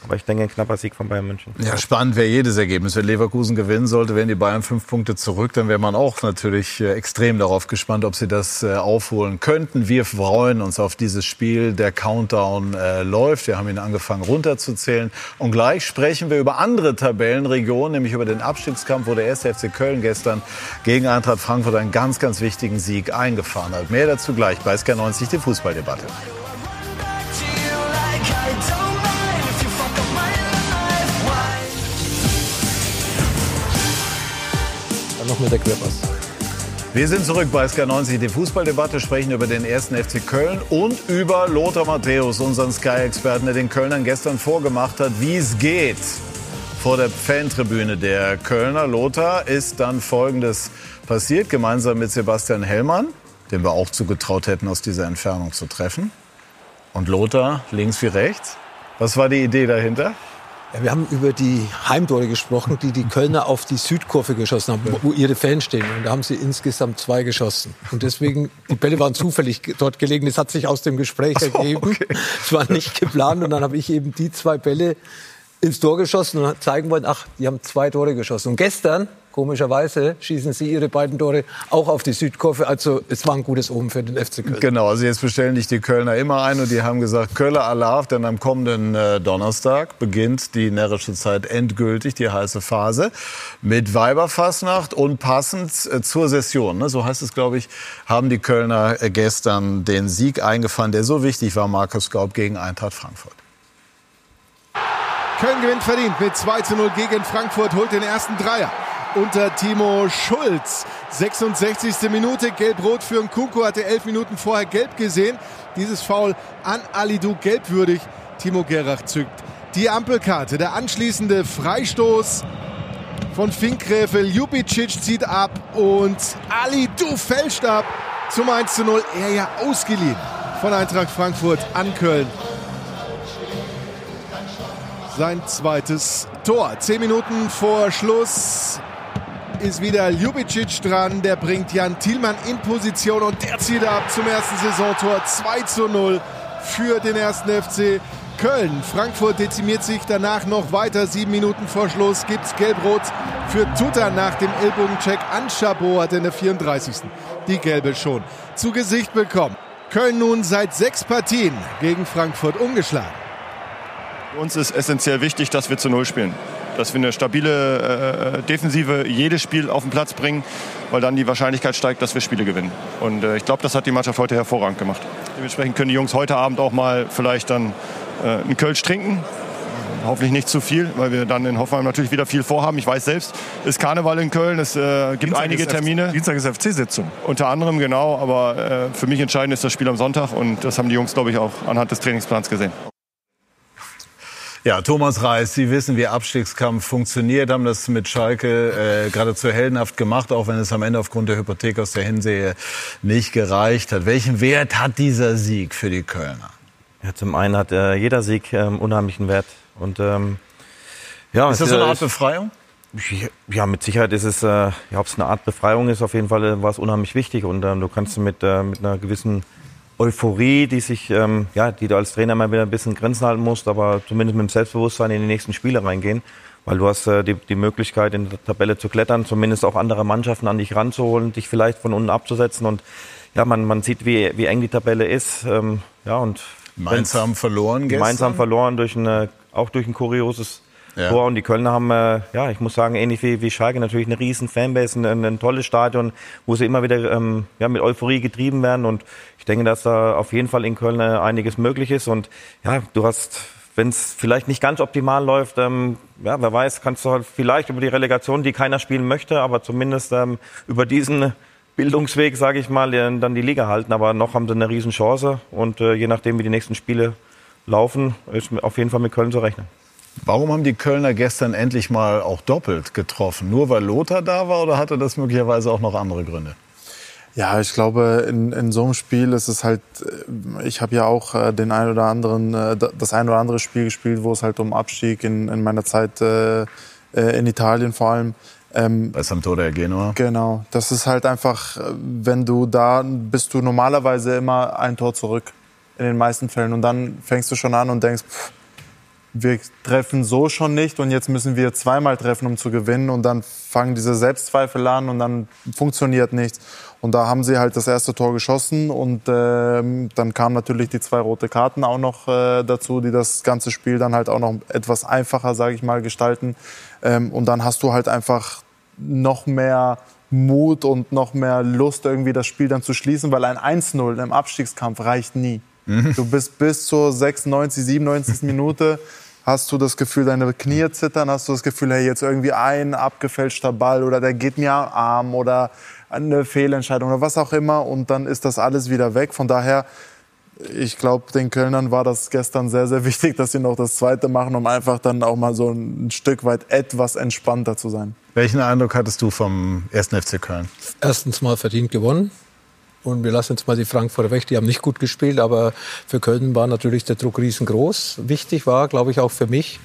Aber ich denke, ein knapper Sieg von Bayern München. Ja, spannend wäre jedes Ergebnis. Wenn Leverkusen gewinnen sollte, wären die Bayern fünf Punkte zurück. Dann wäre man auch natürlich äh, extrem darauf gespannt, ob sie das äh, aufholen könnten. Wir freuen uns auf dieses Spiel. Der Countdown äh, läuft. Wir haben ihn angefangen runterzuzählen. Und gleich sprechen wir über andere Tabellenregionen, nämlich über den Abstiegskampf, wo der 1. FC Köln gestern gegen Eintracht Frankfurt einen ganz, ganz wichtigen Sieg eingefahren hat. Mehr dazu gleich bei SK90, die Fußballdebatte. Noch mit der Querpass. Wir sind zurück bei SK90, die Fußballdebatte, sprechen über den ersten FC Köln und über Lothar Matthäus, unseren Sky-Experten, der den Kölnern gestern vorgemacht hat, wie es geht. Vor der Fantribüne der Kölner. Lothar ist dann Folgendes passiert, gemeinsam mit Sebastian Hellmann, dem wir auch zugetraut hätten, aus dieser Entfernung zu treffen. Und Lothar links wie rechts. Was war die Idee dahinter? Ja, wir haben über die Heimtore gesprochen, die die Kölner auf die Südkurve geschossen haben, wo ihre Fans stehen. Und da haben sie insgesamt zwei geschossen. Und deswegen, die Bälle waren zufällig dort gelegen. Das hat sich aus dem Gespräch ergeben. Es okay. war nicht geplant. Und dann habe ich eben die zwei Bälle ins Tor geschossen und zeigen wollen, ach, die haben zwei Tore geschossen. Und gestern Komischerweise schießen sie ihre beiden Tore auch auf die Südkurve. Also es war ein gutes Omen für den FC Köln. Genau, also jetzt bestellen dich die Kölner immer ein und die haben gesagt, Köller Alarv, denn am kommenden äh, Donnerstag beginnt die närrische Zeit endgültig, die heiße Phase, mit Weiberfassnacht und passend äh, zur Session, ne, so heißt es, glaube ich, haben die Kölner äh, gestern den Sieg eingefahren, der so wichtig war, Markus Gaub gegen Eintracht Frankfurt. Köln gewinnt verdient mit 2 zu 0 gegen Frankfurt, holt den ersten Dreier unter Timo Schulz. 66. Minute, gelb-rot für Nkunku, hatte elf Minuten vorher gelb gesehen. Dieses Foul an Alidu gelbwürdig. Timo Gerach zückt die Ampelkarte. Der anschließende Freistoß von Finkgräfe. Ljubicic zieht ab und Alidu fälscht ab zum 1 zu 0. Er ja ausgeliehen von Eintracht Frankfurt an Köln. Sein zweites Tor. Zehn Minuten vor Schluss ist wieder Ljubicic dran. Der bringt Jan Thielmann in Position und der zieht ab zum ersten Saisontor 2 zu 0 für den ersten FC Köln. Frankfurt dezimiert sich danach noch weiter. Sieben Minuten vor Schluss gibt es Gelb-Rot für Tuta nach dem Ellbogencheck an Chabot hat in der 34. die Gelbe schon zu Gesicht bekommen. Köln nun seit sechs Partien gegen Frankfurt ungeschlagen. Für uns ist essentiell wichtig, dass wir zu Null spielen dass wir eine stabile äh, Defensive jedes Spiel auf den Platz bringen, weil dann die Wahrscheinlichkeit steigt, dass wir Spiele gewinnen. Und äh, ich glaube, das hat die Mannschaft heute hervorragend gemacht. Dementsprechend können die Jungs heute Abend auch mal vielleicht dann äh, einen Kölsch trinken. Hoffentlich nicht zu viel, weil wir dann in Hoffenheim natürlich wieder viel vorhaben. Ich weiß selbst, es ist Karneval in Köln, es äh, gibt Dienstag einige Termine. Dienstag ist FC-Sitzung. Unter anderem, genau, aber äh, für mich entscheidend ist das Spiel am Sonntag und das haben die Jungs, glaube ich, auch anhand des Trainingsplans gesehen. Ja, Thomas Reis, Sie wissen, wie Abstiegskampf funktioniert, haben das mit Schalke äh, geradezu heldenhaft gemacht, auch wenn es am Ende aufgrund der Hypothek aus der Hinsehe nicht gereicht hat. Welchen Wert hat dieser Sieg für die Kölner? Ja, zum einen hat äh, jeder Sieg ähm, unheimlichen Wert. Und, ähm, ja, ist das so eine Art Befreiung? Ja, mit Sicherheit ist es, äh, ja, ob es eine Art Befreiung ist, auf jeden Fall äh, war es unheimlich wichtig. Und ähm, du kannst mit, äh, mit einer gewissen Euphorie, die sich, ähm, ja, die du als Trainer mal wieder ein bisschen Grenzen halten musst, aber zumindest mit dem Selbstbewusstsein in die nächsten Spiele reingehen, weil du hast äh, die, die Möglichkeit in der Tabelle zu klettern, zumindest auch andere Mannschaften an dich ranzuholen, dich vielleicht von unten abzusetzen und ja, man, man sieht, wie, wie eng die Tabelle ist, ähm, ja und Mainz haben verloren gestern. Mainz haben verloren durch ein, äh, auch durch ein kurioses ja. Tor. Und die Kölner haben, äh, ja, ich muss sagen, ähnlich wie, wie Schalke natürlich eine riesen Fanbase, ein, ein tolles Stadion, wo sie immer wieder ähm, ja, mit Euphorie getrieben werden. Und ich denke, dass da auf jeden Fall in Köln äh, einiges möglich ist. Und ja, du hast, wenn es vielleicht nicht ganz optimal läuft, ähm, ja, wer weiß, kannst du halt vielleicht über die Relegation, die keiner spielen möchte, aber zumindest ähm, über diesen Bildungsweg, sage ich mal, dann die Liga halten. Aber noch haben sie eine riesen Chance. Und äh, je nachdem, wie die nächsten Spiele laufen, ist auf jeden Fall mit Köln zu rechnen. Warum haben die Kölner gestern endlich mal auch doppelt getroffen? Nur weil Lothar da war oder hatte das möglicherweise auch noch andere Gründe? Ja, ich glaube, in, in so einem Spiel ist es halt, äh, ich habe ja auch äh, den ein oder anderen, äh, das ein oder andere Spiel gespielt, wo es halt um Abstieg in, in meiner Zeit in Italien vor allem. Ähm, Bei Sampdoria Genua. Genau. Das ist halt einfach, wenn du da bist du normalerweise immer ein Tor zurück in den meisten Fällen und dann fängst du schon an und denkst, pff, wir treffen so schon nicht und jetzt müssen wir zweimal treffen, um zu gewinnen. Und dann fangen diese Selbstzweifel an und dann funktioniert nichts. Und da haben sie halt das erste Tor geschossen und äh, dann kamen natürlich die zwei rote Karten auch noch äh, dazu, die das ganze Spiel dann halt auch noch etwas einfacher, sage ich mal, gestalten. Ähm, und dann hast du halt einfach noch mehr Mut und noch mehr Lust, irgendwie das Spiel dann zu schließen, weil ein 1-0 im Abstiegskampf reicht nie. Mhm. Du bist bis zur 96, 97. (laughs) Minute Hast du das Gefühl, deine Knie zittern? Hast du das Gefühl, hey, jetzt irgendwie ein abgefälschter Ball oder der geht mir am Arm oder eine Fehlentscheidung oder was auch immer und dann ist das alles wieder weg. Von daher, ich glaube, den Kölnern war das gestern sehr, sehr (laughs) wichtig, dass sie noch das zweite machen, um einfach dann auch mal so ein Stück weit etwas entspannter zu sein. Welchen Eindruck hattest du vom 1. FC Köln? Erstens mal verdient gewonnen. Und wir lassen jetzt mal die Frankfurter weg, die haben nicht gut gespielt, aber für Köln war natürlich der Druck riesengroß. Wichtig war, glaube ich, auch für mich,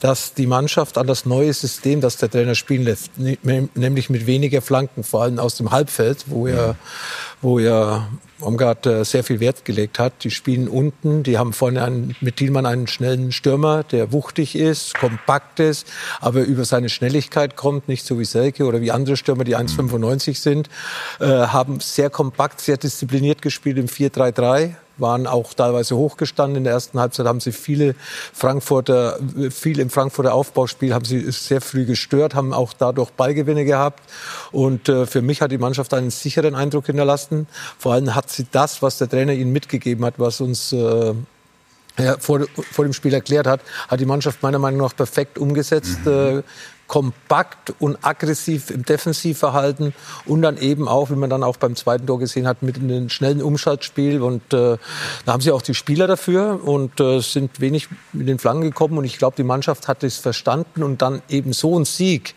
dass die Mannschaft an das neue System, das der Trainer spielen lässt, nämlich mit weniger Flanken, vor allem aus dem Halbfeld, wo ja, wo ja Baumgart äh, sehr viel Wert gelegt hat. Die spielen unten, die haben vorne einen, mit Thielmann einen schnellen Stürmer, der wuchtig ist, kompakt ist, aber über seine Schnelligkeit kommt, nicht so wie Selke oder wie andere Stürmer, die 1,95 sind, äh, haben sehr kompakt, sehr diszipliniert gespielt im 4-3-3 waren auch teilweise hochgestanden. In der ersten Halbzeit haben sie viele Frankfurter, viel im Frankfurter Aufbauspiel haben sie sehr früh gestört, haben auch dadurch Ballgewinne gehabt. Und äh, für mich hat die Mannschaft einen sicheren Eindruck hinterlassen. Vor allem hat sie das, was der Trainer ihnen mitgegeben hat, was uns äh, ja, vor, vor dem Spiel erklärt hat, hat die Mannschaft meiner Meinung nach perfekt umgesetzt. Mhm. Äh, kompakt und aggressiv im Defensivverhalten und dann eben auch, wie man dann auch beim zweiten Tor gesehen hat, mit einem schnellen Umschaltspiel. Und äh, da haben sie auch die Spieler dafür und äh, sind wenig mit den Flanken gekommen. Und ich glaube, die Mannschaft hat es verstanden und dann eben so ein Sieg,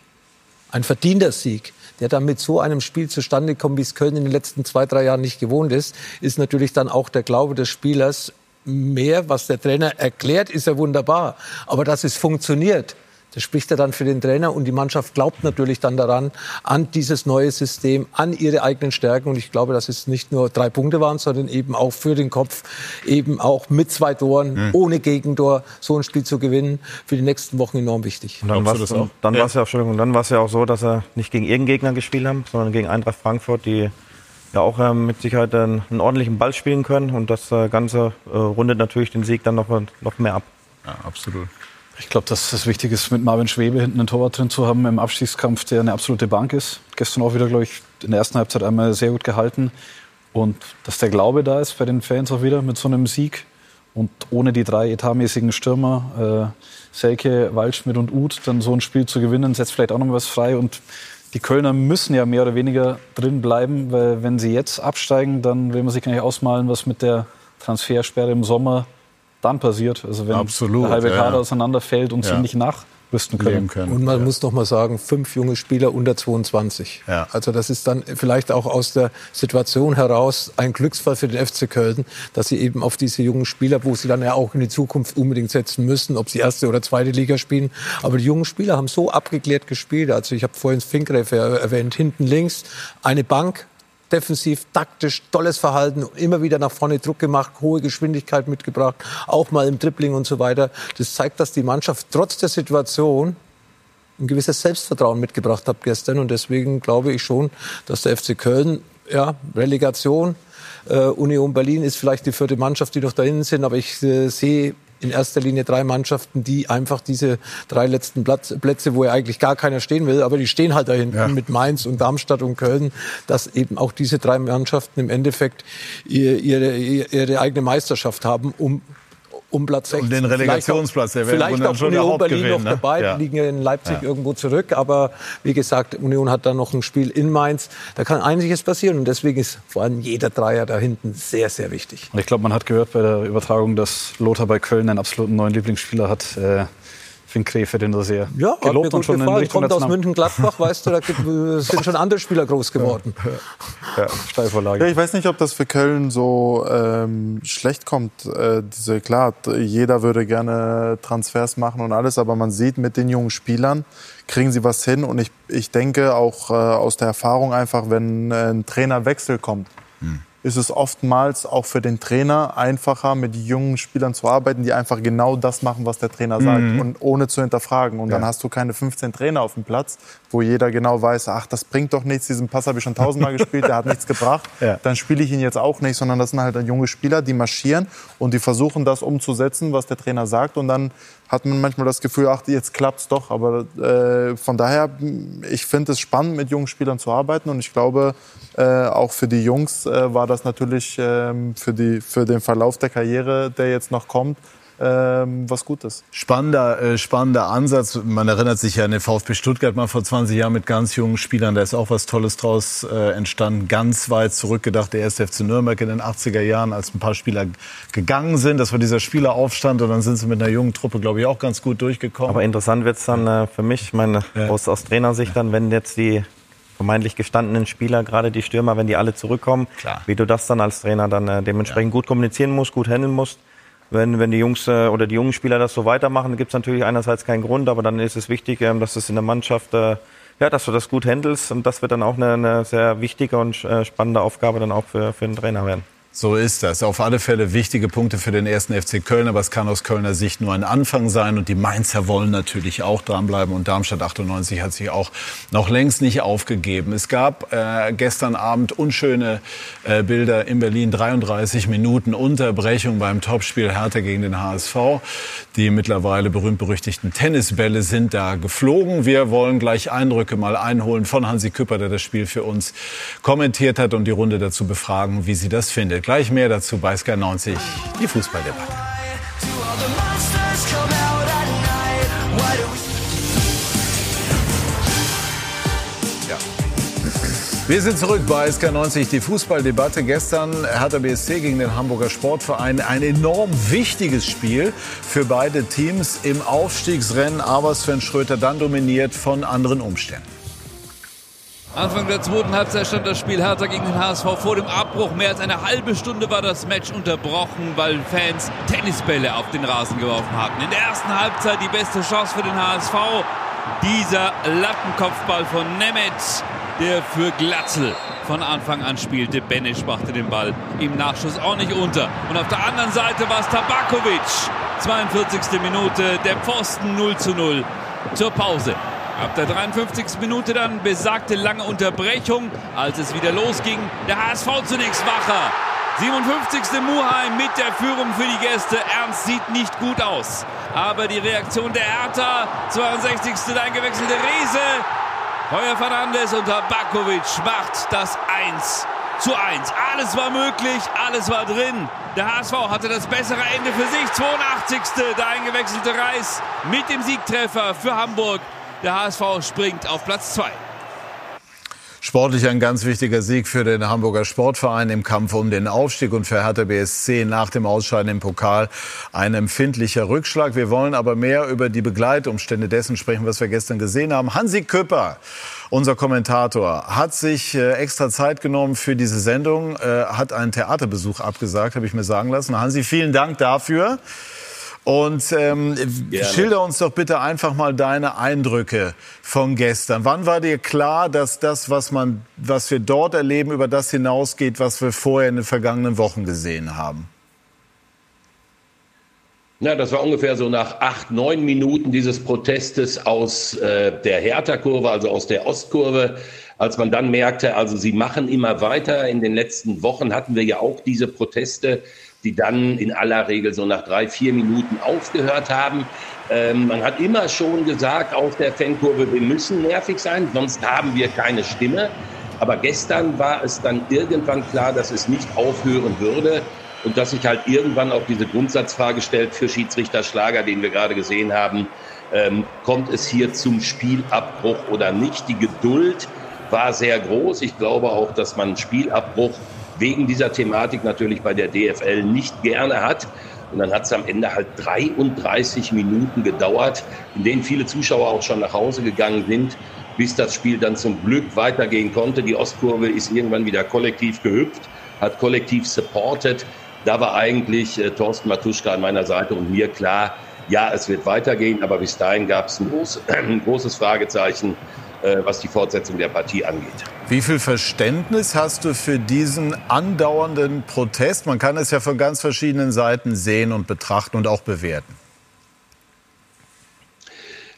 ein verdienter Sieg, der dann mit so einem Spiel zustande kommt, wie es Köln in den letzten zwei, drei Jahren nicht gewohnt ist, ist natürlich dann auch der Glaube des Spielers mehr, was der Trainer erklärt, ist ja wunderbar. Aber dass es funktioniert, das spricht ja dann für den Trainer und die Mannschaft glaubt natürlich dann daran, an dieses neue System, an ihre eigenen Stärken. Und ich glaube, dass es nicht nur drei Punkte waren, sondern eben auch für den Kopf, eben auch mit zwei Toren, mhm. ohne Gegentor, so ein Spiel zu gewinnen, für die nächsten Wochen enorm wichtig. Und dann war es dann ja. ja, Entschuldigung, dann war es ja auch so, dass er nicht gegen irgendeinen Gegner gespielt haben, sondern gegen Eintracht Frankfurt, die ja auch ähm, mit Sicherheit einen, einen, ordentlichen Ball spielen können. Und das äh, Ganze äh, rundet natürlich den Sieg dann noch, noch mehr ab. Ja, absolut. Ich glaube, dass das wichtig ist, mit Marvin Schwebe hinten einen Torwart drin zu haben im Abstiegskampf, der eine absolute Bank ist. Gestern auch wieder, glaube ich, in der ersten Halbzeit einmal sehr gut gehalten. Und dass der Glaube da ist bei den Fans auch wieder mit so einem Sieg. Und ohne die drei etatmäßigen Stürmer, äh, Selke, Waldschmidt und Uth, dann so ein Spiel zu gewinnen, setzt vielleicht auch noch was frei. Und die Kölner müssen ja mehr oder weniger drin bleiben, weil wenn sie jetzt absteigen, dann will man sich gar nicht ausmalen, was mit der Transfersperre im Sommer dann passiert. Also wenn Absolut, der halbe Kader ja. auseinanderfällt und ja. sie nicht nachrüsten können. können. Und man ja. muss noch mal sagen, fünf junge Spieler unter 22. Ja. Also das ist dann vielleicht auch aus der Situation heraus ein Glücksfall für den FC Köln, dass sie eben auf diese jungen Spieler, wo sie dann ja auch in die Zukunft unbedingt setzen müssen, ob sie erste oder zweite Liga spielen. Aber die jungen Spieler haben so abgeklärt gespielt. Also ich habe vorhin Finkreff erwähnt, hinten links eine Bank, defensiv, taktisch, tolles Verhalten, immer wieder nach vorne Druck gemacht, hohe Geschwindigkeit mitgebracht, auch mal im Dribbling und so weiter. Das zeigt, dass die Mannschaft trotz der Situation ein gewisses Selbstvertrauen mitgebracht hat gestern. Und deswegen glaube ich schon, dass der FC Köln, ja, Relegation, äh, Union Berlin ist vielleicht die vierte Mannschaft, die noch dahin sind, aber ich äh, sehe in erster Linie drei Mannschaften, die einfach diese drei letzten Plätze, wo ja eigentlich gar keiner stehen will, aber die stehen halt da hinten ja. mit Mainz und Darmstadt und Köln, dass eben auch diese drei Mannschaften im Endeffekt ihre, ihre, ihre eigene Meisterschaft haben, um um Platz 6. Um den Relegationsplatz, der wäre Vielleicht auch schon Union Berlin noch ne? dabei, ja. liegen ja in Leipzig ja. irgendwo zurück. Aber wie gesagt, Union hat dann noch ein Spiel in Mainz. Da kann einiges passieren. Und deswegen ist vor allem jeder Dreier da hinten sehr, sehr wichtig. Und ich glaube, man hat gehört bei der Übertragung, dass Lothar bei Köln einen absoluten neuen Lieblingsspieler hat. Äh, für den Krefeld den er sehr ja, gelobt und schon gefallen. Kommt aus München-Gladbach, weißt du, da gibt, (laughs) sind schon andere Spieler groß geworden. Ja, ja. Steilvorlage. Ja, ich weiß nicht, ob das für Köln so ähm, schlecht kommt. Äh, diese, klar, jeder würde gerne Transfers machen und alles, aber man sieht mit den jungen Spielern, kriegen sie was hin. Und ich, ich denke auch äh, aus der Erfahrung einfach, wenn äh, ein Trainerwechsel kommt, ist es oftmals auch für den Trainer einfacher, mit jungen Spielern zu arbeiten, die einfach genau das machen, was der Trainer sagt mhm. und ohne zu hinterfragen. Und ja. dann hast du keine 15 Trainer auf dem Platz, wo jeder genau weiß, ach, das bringt doch nichts, diesen Pass habe ich schon tausendmal gespielt, der hat nichts gebracht, (laughs) ja. dann spiele ich ihn jetzt auch nicht, sondern das sind halt junge Spieler, die marschieren und die versuchen das umzusetzen, was der Trainer sagt und dann hat man manchmal das Gefühl, ach, jetzt klappt's doch. Aber äh, von daher, ich finde es spannend, mit jungen Spielern zu arbeiten. Und ich glaube, äh, auch für die Jungs äh, war das natürlich ähm, für, die, für den Verlauf der Karriere, der jetzt noch kommt, ähm, was Gutes. Spannender, äh, spannender Ansatz. Man erinnert sich ja an den VfB Stuttgart mal vor 20 Jahren mit ganz jungen Spielern. Da ist auch was Tolles draus äh, entstanden. Ganz weit zurückgedacht, der erste FC Nürnberg in den 80er Jahren, als ein paar Spieler gegangen sind. Das war dieser Spieleraufstand und dann sind sie mit einer jungen Truppe, glaube ich, auch ganz gut durchgekommen. Aber interessant wird's dann äh, für mich, meine, Ja. aus, aus Trainersicht dann, wenn jetzt die vermeintlich gestandenen Spieler, gerade die Stürmer, wenn die alle zurückkommen, wie du das dann als Trainer dann äh, dementsprechend gut kommunizieren musst, gut handeln musst. Wenn, wenn die Jungs äh, oder die jungen Spieler das so weitermachen, gibt es natürlich einerseits keinen Grund, aber dann ist es wichtig, ähm, dass es in der Mannschaft, äh, ja, dass du das gut handelst und das wird dann auch eine, eine sehr wichtige und äh, spannende Aufgabe dann auch für, für den Trainer werden. So ist das. Auf alle Fälle wichtige Punkte für den ersten FC Köln, aber es kann aus Kölner Sicht nur ein Anfang sein und die Mainzer wollen natürlich auch dranbleiben und Darmstadt 98 hat sich auch noch längst nicht aufgegeben. Es gab äh, gestern Abend unschöne äh, Bilder in Berlin, 33 Minuten Unterbrechung beim Topspiel Hertha gegen den HSV. Die mittlerweile berühmt-berüchtigten Tennisbälle sind da geflogen. Wir wollen gleich Eindrücke mal einholen von Hansi Küpper, der das Spiel für uns kommentiert hat und die Runde dazu befragen, wie sie das findet. Gleich mehr dazu bei Sky 90, die Fußballdebatte. Wir sind zurück bei SK90, die Fußballdebatte. Gestern Hertha BSC gegen den Hamburger Sportverein. Ein enorm wichtiges Spiel für beide Teams im Aufstiegsrennen. Aber Sven Schröter dann dominiert von anderen Umständen. Anfang der zweiten Halbzeit stand das Spiel Hertha gegen den HSV vor dem Abbruch. Mehr als eine halbe Stunde war das Match unterbrochen, weil Fans Tennisbälle auf den Rasen geworfen hatten. In der ersten Halbzeit die beste Chance für den HSV. Dieser Lattenkopfball von Nemeth, der für Glatzel von Anfang an spielte. Benesch brachte den Ball im Nachschuss auch nicht unter. Und auf der anderen Seite war es Tabakovic. 42. Minute, der Pfosten 0 zu 0 zur Pause. Ab der 53. Minute dann besagte lange Unterbrechung, als es wieder losging. Der HSV zunächst wacher. 57. Muheim mit der Führung für die Gäste. Ernst sieht nicht gut aus. Aber die Reaktion der Hertha, 62. der eingewechselte Rese. Heuer Fernandes und Tabakovic macht das 1 zu 1. Alles war möglich, alles war drin. Der HSV hatte das bessere Ende für sich. 82. der eingewechselte Reis mit dem Siegtreffer für Hamburg. Der HSV springt auf Platz 2. Sportlich ein ganz wichtiger Sieg für den Hamburger Sportverein im Kampf um den Aufstieg und für Hertha BSC nach dem Ausscheiden im Pokal ein empfindlicher Rückschlag. Wir wollen aber mehr über die Begleitumstände dessen sprechen, was wir gestern gesehen haben. Hansi Küpper, unser Kommentator, hat sich äh, extra Zeit genommen für diese Sendung, äh, hat einen Theaterbesuch abgesagt, habe ich mir sagen lassen. Hansi, vielen Dank dafür. Und ähm, schilder uns doch bitte einfach mal deine Eindrücke von gestern. Wann war dir klar, dass das, was, man, was wir dort erleben, über das hinausgeht, was wir vorher in den vergangenen Wochen gesehen haben? Na, das war ungefähr so nach acht, neun Minuten dieses Protestes aus äh, der Hertha-Kurve, also aus der Ostkurve, als man dann merkte, also sie machen immer weiter. In den letzten Wochen hatten wir ja auch diese Proteste, die dann in aller Regel so nach drei, vier Minuten aufgehört haben. Ähm, man hat immer schon gesagt aus der Fankurve, wir müssen nervig sein, sonst haben wir keine Stimme. Aber gestern war es dann irgendwann klar, dass es nicht aufhören würde und dass sich halt irgendwann auch diese Grundsatzfrage stellt für Schiedsrichter Schlager, den wir gerade gesehen haben. Ähm, kommt es hier zum Spielabbruch oder nicht? Die Geduld war sehr groß. Ich glaube auch, dass man Spielabbruch wegen dieser Thematik natürlich bei der DFL nicht gerne hat. Und dann hat es am Ende halt 33 Minuten gedauert, in denen viele Zuschauer auch schon nach Hause gegangen sind, bis das Spiel dann zum Glück weitergehen konnte. Die Ostkurve ist irgendwann wieder kollektiv gehüpft, hat kollektiv supported. Da war eigentlich äh, Thorsten Matuschka an meiner Seite und mir klar, ja, es wird weitergehen, aber bis dahin gab es ein, groß, (clears throat) ein großes Fragezeichen, was die Fortsetzung der Partie angeht. Wie viel Verständnis hast du für diesen andauernden Protest? Man kann es ja von ganz verschiedenen Seiten sehen und betrachten und auch bewerten.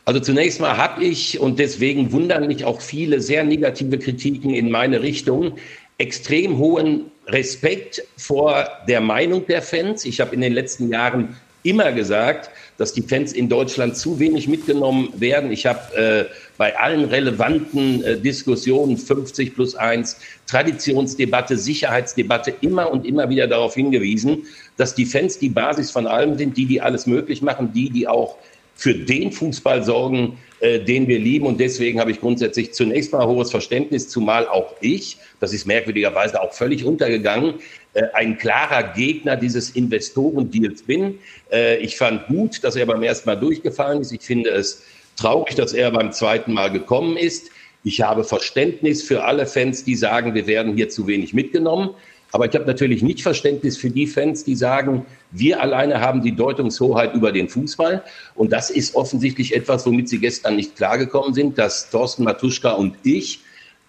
Also zunächst mal habe ich, und deswegen wundern mich auch viele sehr negative Kritiken in meine Richtung, extrem hohen Respekt vor der Meinung der Fans. Ich habe in den letzten Jahren immer gesagt, dass die Fans in Deutschland zu wenig mitgenommen werden. Ich habe äh, bei allen relevanten äh, Diskussionen 50 plus 1, Traditionsdebatte, Sicherheitsdebatte immer und immer wieder darauf hingewiesen, dass die Fans die Basis von allem sind, die, die alles möglich machen, die, die auch für den Fußball sorgen, äh, den wir lieben. Und deswegen habe ich grundsätzlich zunächst mal hohes Verständnis, zumal auch ich, das ist merkwürdigerweise auch völlig untergegangen, äh, ein klarer Gegner dieses Investorendeals bin. Äh, ich fand gut, dass er beim ersten Mal durchgefallen ist. Ich finde es traurig, dass er beim zweiten Mal gekommen ist. Ich habe Verständnis für alle Fans, die sagen, wir werden hier zu wenig mitgenommen. Aber ich habe natürlich nicht Verständnis für die Fans, die sagen, wir alleine haben die Deutungshoheit über den Fußball. Und das ist offensichtlich etwas, womit Sie gestern nicht klargekommen sind, dass Thorsten Matuschka und ich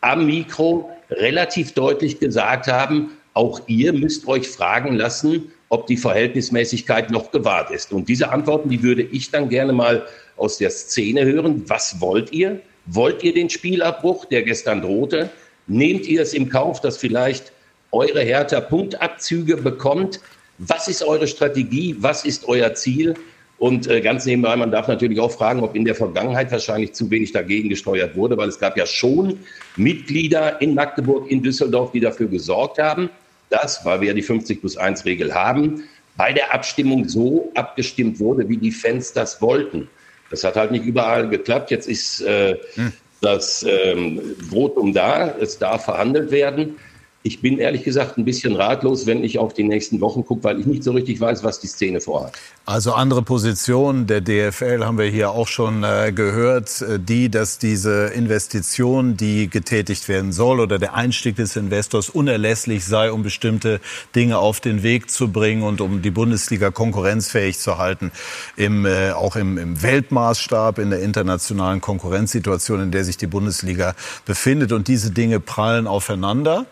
am Mikro relativ deutlich gesagt haben, auch ihr müsst euch fragen lassen, ob die Verhältnismäßigkeit noch gewahrt ist. Und diese Antworten, die würde ich dann gerne mal aus der Szene hören. Was wollt ihr? Wollt ihr den Spielabbruch, der gestern drohte? Nehmt ihr es im Kauf, dass vielleicht eure Hertha Punktabzüge bekommt? Was ist eure Strategie? Was ist euer Ziel? Und äh, ganz nebenbei, man darf natürlich auch fragen, ob in der Vergangenheit wahrscheinlich zu wenig dagegen gesteuert wurde, weil es gab ja schon Mitglieder in Magdeburg, in Düsseldorf, die dafür gesorgt haben, dass, weil wir ja die 50 plus 1 Regel haben, bei der Abstimmung so abgestimmt wurde, wie die Fans das wollten. Das hat halt nicht überall geklappt. Jetzt ist äh, hm. das ähm, Votum da, es darf verhandelt werden. Ich bin ehrlich gesagt ein bisschen ratlos, wenn ich auf die nächsten Wochen gucke, weil ich nicht so richtig weiß, was die Szene vorhat. Also andere Positionen der DFL haben wir hier auch schon äh, gehört, äh, die, dass diese Investition, die getätigt werden soll oder der Einstieg des Investors unerlässlich sei, um bestimmte Dinge auf den Weg zu bringen und um die Bundesliga konkurrenzfähig zu halten, im, äh, auch im, im Weltmaßstab, in der internationalen Konkurrenzsituation, in der sich die Bundesliga befindet. Und diese Dinge prallen aufeinander.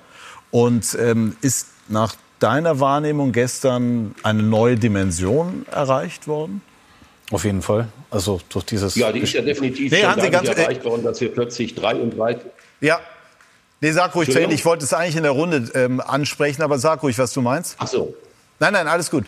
Und ähm, ist nach deiner Wahrnehmung gestern eine neue Dimension erreicht worden? Auf jeden Fall. Also durch dieses. Ja, die ist ja definitiv nee, schon ganz, erreicht worden, dass wir plötzlich drei und drei. Ja. Nee, sag ruhig Ende. Ich wollte es eigentlich in der Runde ähm, ansprechen, aber sag ruhig, was du meinst. Ach so. Nein, nein, alles gut.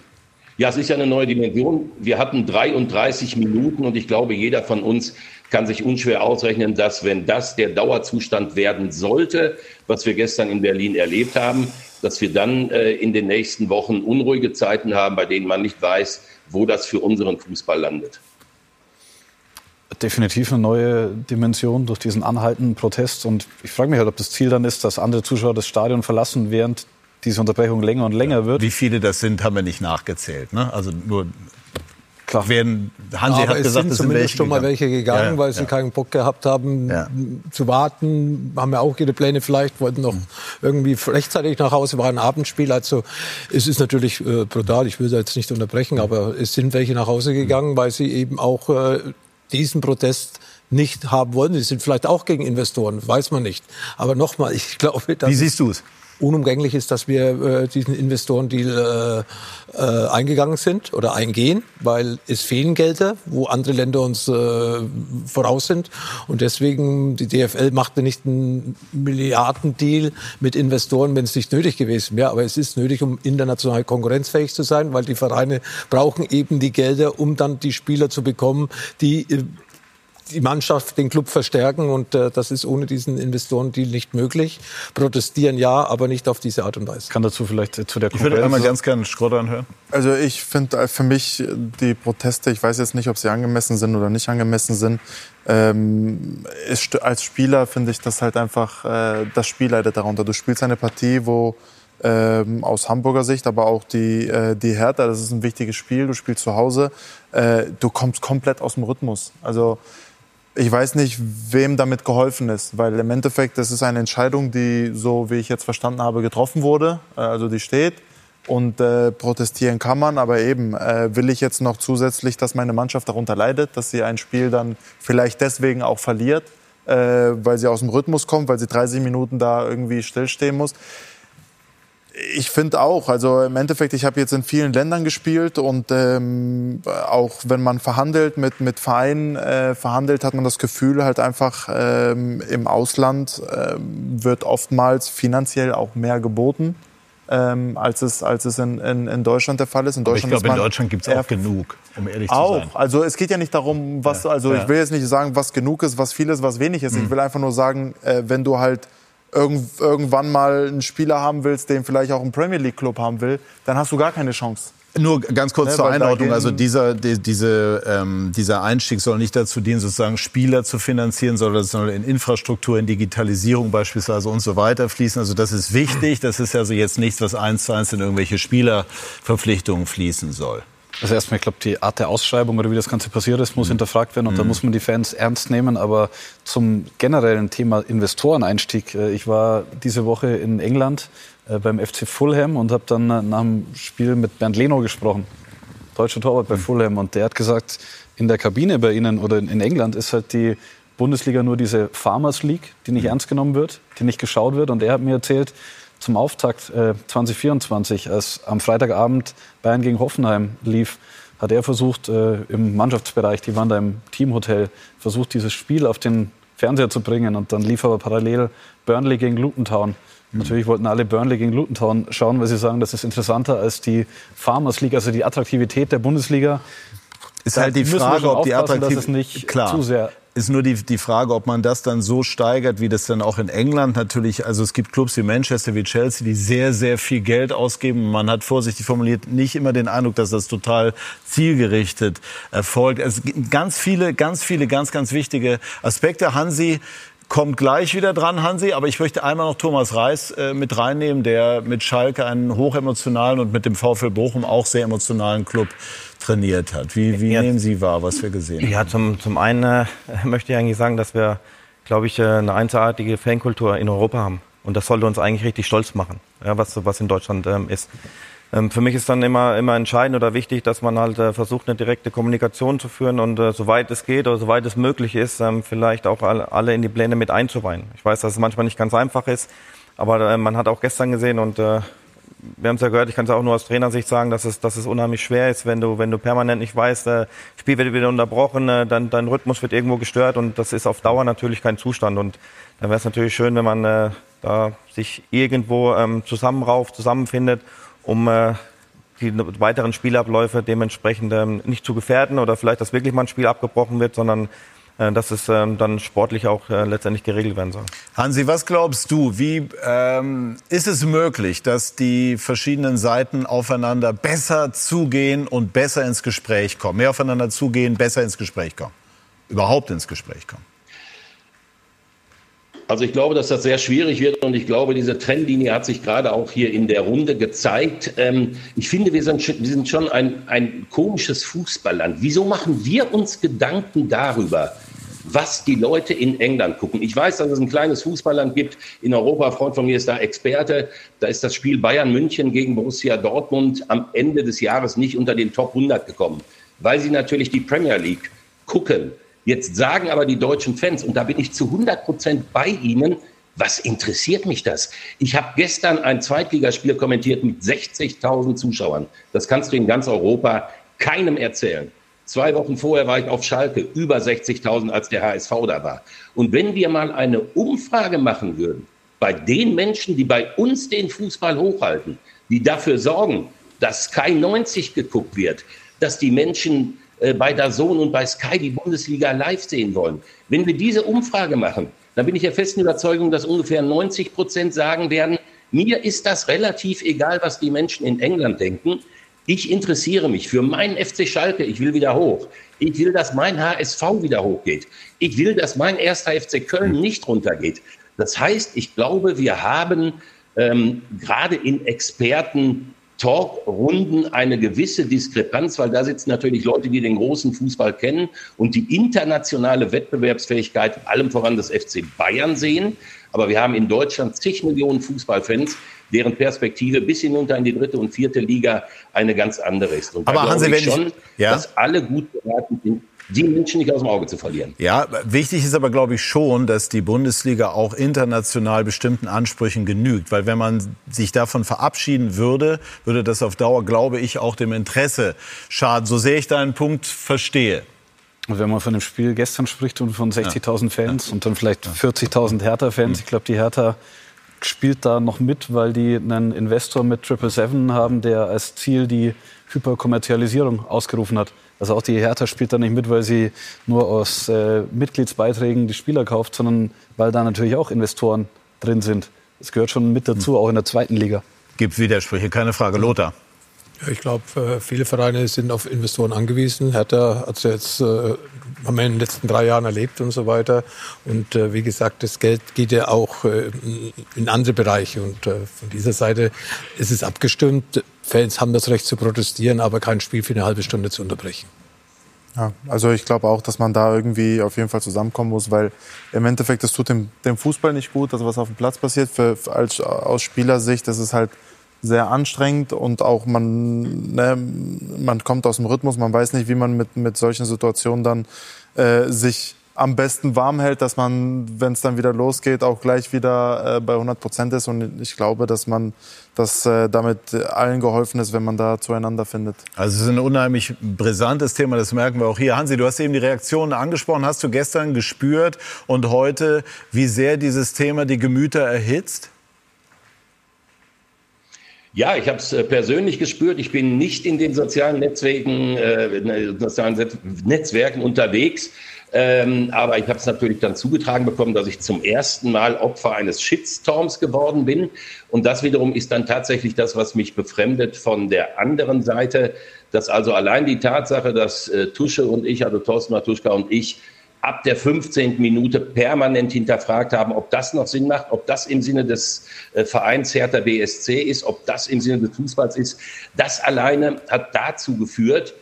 Ja, es ist ja eine neue Dimension. Wir hatten 33 Minuten und ich glaube, jeder von uns kann sich unschwer ausrechnen, dass wenn das der Dauerzustand werden sollte, was wir gestern in Berlin erlebt haben, dass wir dann äh, in den nächsten Wochen unruhige Zeiten haben, bei denen man nicht weiß, wo das für unseren Fußball landet. Definitiv eine neue Dimension durch diesen anhaltenden Protest. Und ich frage mich halt, ob das Ziel dann ist, dass andere Zuschauer das Stadion verlassen, während diese Unterbrechung länger und länger wird. Wie viele das sind, haben wir nicht nachgezählt. Ne? Also nur Klar. Werden, Hansi Aber hat gesagt, es sind zumindest schon mal welche gegangen, ja, weil sie ja. keinen Bock gehabt haben ja. zu warten. Haben ja auch ihre Pläne vielleicht, wollten noch mhm. irgendwie rechtzeitig nach Hause, war ein Abendspiel. Also es ist natürlich äh, brutal, ich will da jetzt nicht unterbrechen, aber es sind welche nach Hause gegangen, weil sie eben auch äh, diesen Protest nicht haben wollen. Sie sind vielleicht auch gegen Investoren, weiß man nicht. Aber nochmal, ich glaube, (laughs) dass Wie siehst du es? Unumgänglich ist, dass wir äh, diesen Investorendeal äh, äh, eingegangen sind oder eingehen, weil es fehlen Gelder, wo andere Länder uns äh, voraus sind. Und deswegen, die DFL machte nicht einen Milliardendeal mit Investoren, wenn es nicht nötig gewesen wäre. Aber es ist nötig, um international konkurrenzfähig zu sein, weil die Vereine brauchen eben die Gelder, um dann die Spieler zu bekommen, die äh, die Mannschaft, den Club verstärken und äh, das ist ohne diesen Investorendeal nicht möglich. Protestieren ja, aber nicht auf diese Art und Weise. Kann dazu vielleicht zu der Konkurrenz... Ich würde einmal ganz gerne Schrott anhören. Also ich finde äh, für mich die Proteste, ich weiß jetzt nicht, ob sie angemessen sind oder nicht angemessen sind. Ähm, ist, als Spieler finde ich das halt einfach, äh, das Spiel leidet darunter. Du spielst eine Partie, wo ähm, aus Hamburger Sicht, aber auch die, äh, die Hertha, das ist ein wichtiges Spiel, du spielst zu Hause, äh, du kommst komplett aus dem Rhythmus. Also ich weiß nicht, wem damit geholfen ist, weil im Endeffekt das ist eine Entscheidung, die, so wie ich jetzt verstanden habe, getroffen wurde, äh, also die steht. Und äh, protestieren kann man, aber eben äh, will ich jetzt noch zusätzlich, dass meine Mannschaft darunter leidet, dass sie ein Spiel dann vielleicht deswegen auch verliert, äh, weil sie aus dem Rhythmus kommt, weil sie 30 Minuten da irgendwie stillstehen muss. Ich finde auch, also im Endeffekt, ich habe jetzt in vielen Ländern gespielt und ähm, auch wenn man verhandelt mit, mit Vereinen, äh, verhandelt, hat man das Gefühl halt einfach ähm, im Ausland äh, wird oftmals finanziell auch mehr geboten. ähm, als es, als es in, in, in Deutschland der Fall ist. In Aber ich Deutschland glaube, in Deutschland gibt es auch genug, um ehrlich zu auch. sein. Also es geht ja nicht darum, was, also Ja. ich will jetzt nicht sagen, was genug ist, was viel ist, was wenig ist. Ich Mhm. will einfach nur sagen, äh, wenn du halt irgend, irgendwann mal einen Spieler haben willst, den vielleicht auch ein Premier League Club haben will, dann hast du gar keine Chance. Nur ganz kurz Ne, zur Einordnung. Also dieser, die, diese, ähm, dieser Einstieg soll nicht dazu dienen, sozusagen Spieler zu finanzieren, sondern es soll in Infrastruktur, in Digitalisierung beispielsweise und so weiter fließen. Also das ist wichtig. Das ist also jetzt nichts, was eins zu eins in irgendwelche Spielerverpflichtungen fließen soll. Also erstmal, ich glaube, die Art der Ausschreibung oder wie das Ganze passiert ist, muss hinterfragt werden und da muss man die Fans ernst nehmen. Aber zum generellen Thema Investoreneinstieg, äh, ich war diese Woche in England äh, beim FC Fulham und habe dann äh, nach dem Spiel mit Bernd Leno gesprochen, deutscher Torwart bei Fulham. Und der hat gesagt, in der Kabine bei Ihnen oder in in England ist halt die Bundesliga nur diese Farmers League, die nicht ernst genommen wird, die nicht geschaut wird. Und er hat mir erzählt, zum Auftakt äh, 2024, als am Freitagabend Bayern gegen Hoffenheim lief, hat er versucht, äh, im Mannschaftsbereich, die waren da im Teamhotel, versucht, dieses Spiel auf den Fernseher zu bringen. Und dann lief aber parallel Burnley gegen Luton Town. Natürlich wollten alle Burnley gegen Luton Town schauen, weil sie sagen, das ist interessanter als die Farmers League, also die Attraktivität der Bundesliga. Ist Da halt die Frage, ob die aufpassen, dass attraktiv es nicht klar. zu sehr Ist nur die, die Frage, ob man das dann so steigert, wie das dann auch in England natürlich, also es gibt Clubs wie Manchester, wie Chelsea, die sehr, sehr viel Geld ausgeben. Man hat vorsichtig formuliert nicht immer den Eindruck, dass das total zielgerichtet erfolgt. Es gibt ganz viele, ganz viele, ganz, ganz wichtige Aspekte. Hansi kommt gleich wieder dran, Hansi, aber ich möchte einmal noch Thomas Reis äh, mit reinnehmen, der mit Schalke einen hochemotionalen und mit dem VfL Bochum auch sehr emotionalen Club trainiert hat. Wie, wie nehmen Sie wahr, was wir gesehen haben? Ja, zum, zum einen äh, (laughs) möchte ich eigentlich sagen, dass wir, glaube ich, äh, eine einzigartige Fankultur in Europa haben. Und das sollte uns eigentlich richtig stolz machen, ja, was, was in Deutschland ähm, ist. Ähm, für mich ist dann immer, immer entscheidend oder wichtig, dass man halt äh, versucht, eine direkte Kommunikation zu führen und äh, soweit es geht oder soweit es möglich ist, ähm, vielleicht auch alle, alle in die Pläne mit einzuweihen. Ich weiß, dass es manchmal nicht ganz einfach ist, aber äh, man hat auch gestern gesehen und äh, wir haben es ja gehört, ich kann es auch nur aus Trainersicht sagen, dass es, dass es unheimlich schwer ist, wenn du, wenn du permanent nicht weißt, äh, Spiel wird wieder unterbrochen, äh, dein, dein Rhythmus wird irgendwo gestört und das ist auf Dauer natürlich kein Zustand. Und dann wäre es natürlich schön, wenn man äh, da sich irgendwo ähm, zusammenrauft, zusammenfindet, um äh, die weiteren Spielabläufe dementsprechend ähm, nicht zu gefährden oder vielleicht, dass wirklich mal ein Spiel abgebrochen wird, sondern dass es ähm, dann sportlich auch äh, letztendlich geregelt werden soll. Hansi, was glaubst du? Wie ähm, ist es möglich, dass die verschiedenen Seiten aufeinander besser zugehen und besser ins Gespräch kommen? Mehr aufeinander zugehen, besser ins Gespräch kommen? Überhaupt ins Gespräch kommen? Also ich glaube, dass das sehr schwierig wird und ich glaube, diese Trennlinie hat sich gerade auch hier in der Runde gezeigt. Ähm, ich finde, wir sind, wir sind schon ein, ein komisches Fußballland. Wieso machen wir uns Gedanken darüber, was die Leute in England gucken? Ich weiß, dass es ein kleines Fußballland gibt in Europa. Ein Freund von mir ist da Experte. Da ist das Spiel Bayern München gegen Borussia Dortmund am Ende des Jahres nicht unter den Top 100 gekommen, weil sie natürlich die Premier League gucken. Jetzt sagen aber die deutschen Fans, und da bin ich zu 100 Prozent bei Ihnen, was interessiert mich das? Ich habe gestern ein Zweitligaspiel kommentiert mit 60.000 Zuschauern. Das kannst du in ganz Europa keinem erzählen. Zwei Wochen vorher war ich auf Schalke, über 60.000, als der HSV da war. Und wenn wir mal eine Umfrage machen würden, bei den Menschen, die bei uns den Fußball hochhalten, die dafür sorgen, dass Sky 90 geguckt wird, dass die Menschen äh, bei DAZN und bei Sky die Bundesliga live sehen wollen. Wenn wir diese Umfrage machen, dann bin ich der festen Überzeugung, dass ungefähr 90 Prozent sagen werden, mir ist das relativ egal, was die Menschen in England denken. Ich interessiere mich für meinen FC Schalke. Ich will wieder hoch. Ich will, dass mein HSV wieder hochgeht. Ich will, dass mein erster FC Köln nicht runtergeht. Das heißt, ich glaube, wir haben ähm, gerade in Experten Talkrunden eine gewisse Diskrepanz, weil da sitzen natürlich Leute, die den großen Fußball kennen und die internationale Wettbewerbsfähigkeit allem voran des FC Bayern sehen. Aber wir haben in Deutschland zig Millionen Fußballfans, deren Perspektive bis hinunter in die dritte und vierte Liga eine ganz andere ist. Und da Aber Hansi, ich wenn ich- schon, Ja? dass alle gut beraten sind, die Menschen nicht aus dem Auge zu verlieren. Ja, wichtig ist aber, glaube ich, schon, dass die Bundesliga auch international bestimmten Ansprüchen genügt. Weil wenn man sich davon verabschieden würde, würde das auf Dauer, glaube ich, auch dem Interesse schaden. So sehr ich deinen Punkt verstehe. Und wenn man von dem Spiel gestern spricht und von 60.000 Fans und dann vielleicht 40.000 Hertha-Fans, ich glaube, die Hertha spielt da noch mit, weil die einen Investor mit 777 haben, der als Ziel die Hyperkommerzialisierung ausgerufen hat. Also auch die Hertha spielt da nicht mit, weil sie nur aus äh, Mitgliedsbeiträgen die Spieler kauft, sondern weil da natürlich auch Investoren drin sind. Das gehört schon mit dazu, auch in der zweiten Liga. Gibt Widersprüche, keine Frage. Lothar. Ja, ich glaube, äh, viele Vereine sind auf Investoren angewiesen. Hertha hat es jetzt äh, haben wir in den letzten drei Jahren erlebt und so weiter. Und äh, wie gesagt, das Geld geht ja auch äh, in andere Bereiche. Und äh, von dieser Seite ist es abgestimmt. Fans haben das Recht zu protestieren, aber kein Spiel für eine halbe Stunde zu unterbrechen. Ja, also ich glaube auch, dass man da irgendwie auf jeden Fall zusammenkommen muss, weil im Endeffekt, das tut dem, dem Fußball nicht gut, also was auf dem Platz passiert. Für, als, aus Spielersicht, das ist halt sehr anstrengend und auch man, ne, man kommt aus dem Rhythmus, man weiß nicht, wie man mit, mit solchen Situationen dann äh, sich am besten warm hält, dass man, wenn es dann wieder losgeht, auch gleich wieder äh, bei 100 Prozent ist. Und ich glaube, dass man, dass äh, damit allen geholfen ist, wenn man da zueinander findet. Also es ist ein unheimlich brisantes Thema, das merken wir auch hier. Hansi, du hast eben die Reaktionen angesprochen. Hast du gestern gespürt und heute, wie sehr dieses Thema die Gemüter erhitzt? Ja, ich habe es äh, persönlich gespürt. Ich bin nicht in den sozialen Netzwerken, äh, sozialen Netzwerken unterwegs. Ähm, aber ich habe es natürlich dann zugetragen bekommen, dass ich zum ersten Mal Opfer eines Shitstorms geworden bin. Und das wiederum ist dann tatsächlich das, was mich befremdet von der anderen Seite, dass also allein die Tatsache, dass äh, Tusche und ich, also Thorsten Matuschka und ich, ab der 15. Minute permanent hinterfragt haben, ob das noch Sinn macht, ob das im Sinne des äh, Vereins Hertha BSC ist, ob das im Sinne des Fußballs ist. Das alleine hat dazu geführt,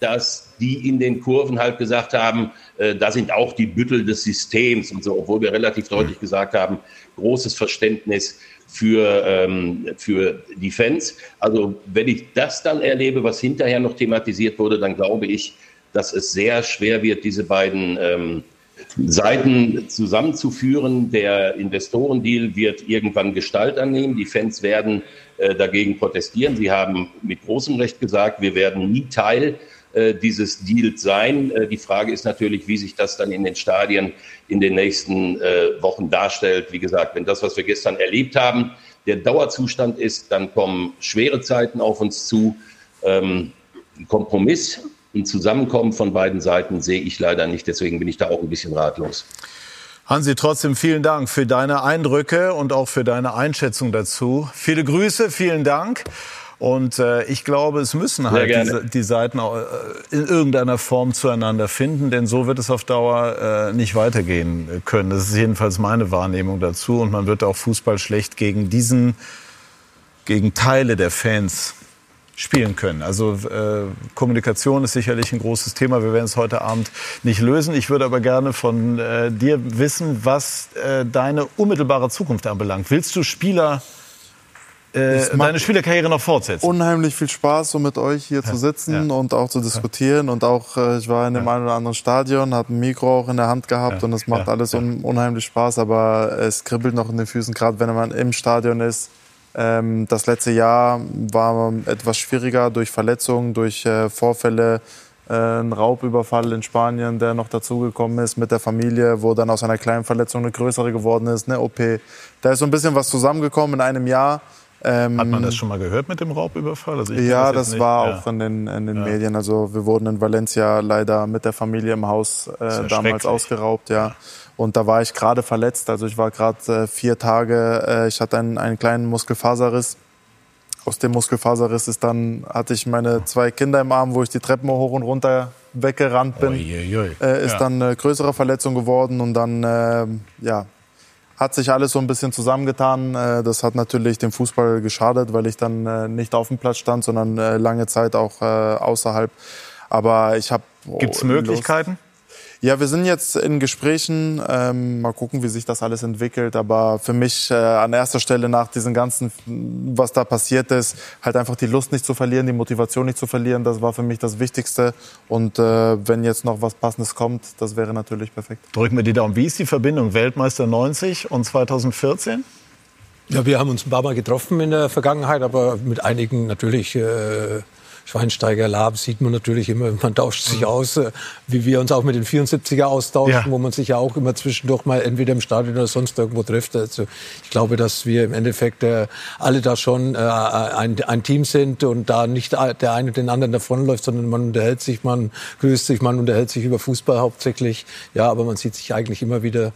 dass die in den Kurven halt gesagt haben, äh, da sind auch die Büttel des Systems und so, obwohl wir relativ deutlich gesagt haben, großes Verständnis für, ähm, für die Fans. Also wenn ich das dann erlebe, was hinterher noch thematisiert wurde, dann glaube ich, dass es sehr schwer wird, diese beiden ähm, Seiten zusammenzuführen. Der Investorendeal wird irgendwann Gestalt annehmen. Die Fans werden dagegen protestieren. Sie haben mit großem Recht gesagt, wir werden nie Teil äh, dieses Deals sein. Äh, die Frage ist natürlich, wie sich das dann in den Stadien in den nächsten äh, Wochen darstellt. Wie gesagt, wenn das, was wir gestern erlebt haben, der Dauerzustand ist, dann kommen schwere Zeiten auf uns zu. Ähm, Kompromiss ein Zusammenkommen von beiden Seiten sehe ich leider nicht. Deswegen bin ich da auch ein bisschen ratlos. Hansi, trotzdem vielen Dank für deine Eindrücke und auch für deine Einschätzung dazu. Viele Grüße, vielen Dank. Und äh, ich glaube, es müssen halt die, die, Seiten auch, äh, in irgendeiner Form zueinander finden, denn so wird es auf Dauer äh, nicht weitergehen können. Das ist jedenfalls meine Wahrnehmung dazu. Und man wird auch Fußball schlecht gegen diesen, gegen Teile der Fans spielen können. Also äh, Kommunikation ist sicherlich ein großes Thema. Wir werden es heute Abend nicht lösen. Ich würde aber gerne von äh, dir wissen, was äh, deine unmittelbare Zukunft anbelangt. Willst du Spieler äh, deine Spielerkarriere noch fortsetzen? Unheimlich viel Spaß, so mit euch hier ja, zu sitzen ja. und auch zu diskutieren. Und auch, äh, ich war in dem ja. einen oder anderen Stadion, habe ein Mikro auch in der Hand gehabt und es macht alles un unheimlich Spaß. Aber es kribbelt noch in den Füßen, gerade wenn man im Stadion ist das letzte Jahr war etwas schwieriger durch Verletzungen, durch äh, Vorfälle. Äh, ein Raubüberfall in Spanien, der noch dazugekommen ist mit der Familie, wo dann aus einer kleinen Verletzung eine größere geworden ist, eine OP. Da ist so ein bisschen was zusammengekommen in einem Jahr. Ähm, Hat man das schon mal gehört mit dem Raubüberfall? Also ja, das, das war ja. auch in den, in den ja. Medien. Also wir wurden in Valencia leider mit der Familie im Haus äh, damals ausgeraubt. Ja. Und da war ich gerade verletzt. Also ich war gerade äh, vier Tage, äh, ich hatte einen, einen kleinen Muskelfaserriss. Aus dem Muskelfaserriss ist dann, hatte ich meine zwei Kinder im Arm, wo ich die Treppen hoch und runter weggerannt bin. Uiuiui. Äh, ist ja. dann eine größere Verletzung geworden und dann, äh, ja, hat sich alles so ein bisschen zusammengetan. Äh, das hat natürlich dem Fußball geschadet, weil ich dann äh, nicht auf dem Platz stand, sondern äh, lange Zeit auch außerhalb. Aber ich habe. Gibt es Möglichkeiten? Ja, wir sind jetzt in Gesprächen. Ähm, mal gucken, wie sich das alles entwickelt. Aber für mich äh, an erster Stelle nach diesem ganzen, was da passiert ist, halt einfach die Lust nicht zu verlieren, die Motivation nicht zu verlieren. Das war für mich das Wichtigste. Und äh, wenn jetzt noch was Passendes kommt, das wäre natürlich perfekt. Drücken wir die Daumen. Wie ist die Verbindung Weltmeister 90 und 2014? Ja, wir haben uns ein paar Mal getroffen in der Vergangenheit, aber mit einigen natürlich. Äh Schweinsteiger, Lab sieht man natürlich immer, (laughs) man tauscht sich aus, äh, wie wir uns auch mit den 74er austauschen, ja. wo man sich ja auch immer zwischendurch mal entweder im Stadion oder sonst irgendwo trifft. Also ich glaube, dass wir im Endeffekt äh, alle da schon äh, ein, ein Team sind und da nicht der eine den anderen davonläuft, sondern man unterhält sich, man grüßt sich, man unterhält sich über Fußball hauptsächlich. Ja, aber man sieht sich eigentlich immer wieder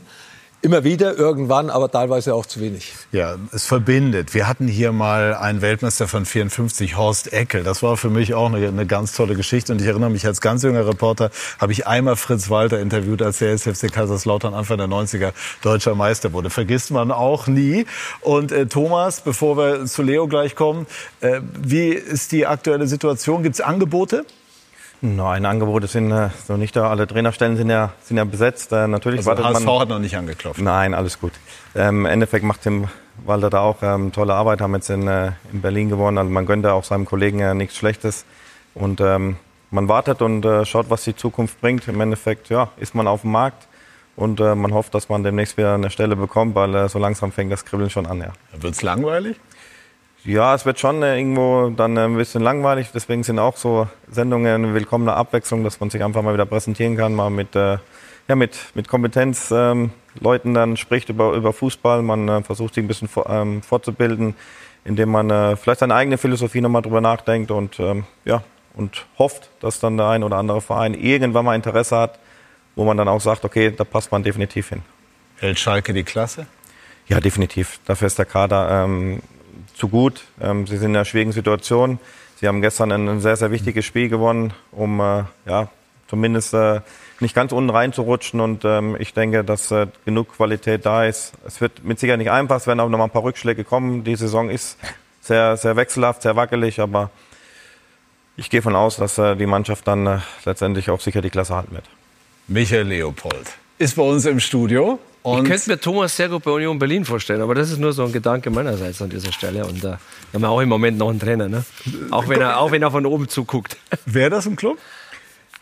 Immer wieder, irgendwann, aber teilweise auch zu wenig. Ja, es verbindet. Wir hatten hier mal einen Weltmeister von 54, Horst Eckel. Das war für mich auch eine, eine ganz tolle Geschichte. Und ich erinnere mich, als ganz junger Reporter habe ich einmal Fritz Walter interviewt, als der SFC Kaiserslautern Anfang der 90er deutscher Meister wurde. Vergisst man auch nie. Und äh, Thomas, bevor wir zu Leo gleich kommen, äh, wie ist die aktuelle Situation? Gibt es Angebote? Nein, Angebote sind äh, so nicht da. Alle Trainerstellen sind ja, sind ja besetzt. Äh, natürlich also wartet HSV man, hat noch nicht angeklopft. Nein, alles gut. Ähm, Im Endeffekt macht Tim Walter da auch ähm, tolle Arbeit, haben jetzt in, äh, in Berlin gewonnen. Also man gönnt ja auch seinem Kollegen äh, nichts Schlechtes. Und ähm, man wartet und äh, schaut, was die Zukunft bringt. Im Endeffekt ja, ist man auf dem Markt. Und äh, man hofft, dass man demnächst wieder eine Stelle bekommt, weil so langsam fängt das Kribbeln schon an. Ja. Wird es langweilig? Ja, es wird schon äh, irgendwo dann äh, ein bisschen langweilig. Deswegen sind auch so Sendungen eine willkommene Abwechslung, dass man sich einfach mal wieder präsentieren kann, mal mit, äh, ja, mit, mit Kompetenz ähm, Leuten dann spricht über, über Fußball. Man äh, versucht sich ein bisschen vor, ähm, fortzubilden, indem man äh, vielleicht seine eigene Philosophie nochmal drüber nachdenkt und, ähm, ja, und hofft, dass dann der ein oder andere Verein irgendwann mal Interesse hat, wo man dann auch sagt, okay, da passt man definitiv hin. Hält Schalke die Klasse? Ja, definitiv. Dafür ist der Kader ähm, zu gut. Ähm, sie sind in einer schwierigen Situation. Sie haben gestern ein sehr, sehr wichtiges Spiel gewonnen, um äh, ja, zumindest äh, nicht ganz unten reinzurutschen. Und ähm, ich denke, dass äh, genug Qualität da ist. Es wird mit Sicherheit nicht einfach, es werden auch noch mal ein paar Rückschläge kommen. Die Saison ist sehr, sehr wechselhaft, sehr wackelig, aber ich gehe von aus, dass äh, die Mannschaft dann äh, letztendlich auch sicher die Klasse halten wird. Michael Leopold ist bei uns im Studio. Und ich könnte mir Thomas sehr gut bei Union Berlin vorstellen, aber das ist nur so ein Gedanke meinerseits an dieser Stelle. Und äh, wir haben auch im Moment noch einen Trainer, ne? auch, wenn er, auch wenn er von oben zuguckt. (laughs) Wäre das im Club?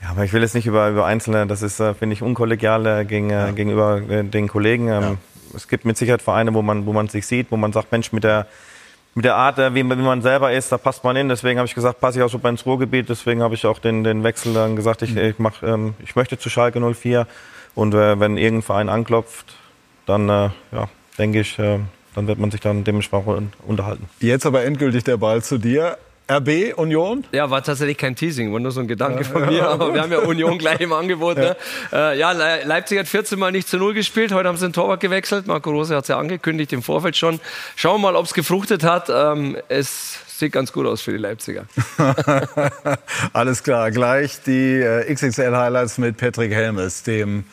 Ja, aber ich will jetzt nicht über, über Einzelne, das ist, äh, finde ich, unkollegial äh, gegen, äh, ja. gegenüber äh, den Kollegen. Ähm, ja. Es gibt mit Sicherheit Vereine, wo man, wo man sich sieht, wo man sagt, Mensch, mit der, mit der Art, wie, wie man selber ist, da passt man hin. Deswegen habe ich gesagt, passe ich auch super ins Ruhrgebiet. Deswegen habe ich auch den, den Wechsel dann gesagt, ich, mhm. ich, mach, ähm, ich möchte zu Schalke 04. Und äh, wenn irgendein Verein anklopft, dann äh, ja, denke ich, äh, dann wird man sich dann dementsprechend unterhalten. Jetzt aber endgültig der Ball zu dir. RB, Union? Ja, war tatsächlich kein Teasing, war nur so ein Gedanke ja, von mir. (laughs) aber wir haben ja Union gleich im Angebot. Ja. Ne? Äh, ja, Leipzig hat 14 Mal nicht zu Null gespielt. Heute haben sie den Torwart gewechselt. Marco Rose hat es ja angekündigt im Vorfeld schon. Schauen wir mal, ob es gefruchtet hat. Ähm, es sieht ganz gut aus für die Leipziger. (laughs) Alles klar. Gleich die äh, XXL-Highlights mit Patrick Helmes, dem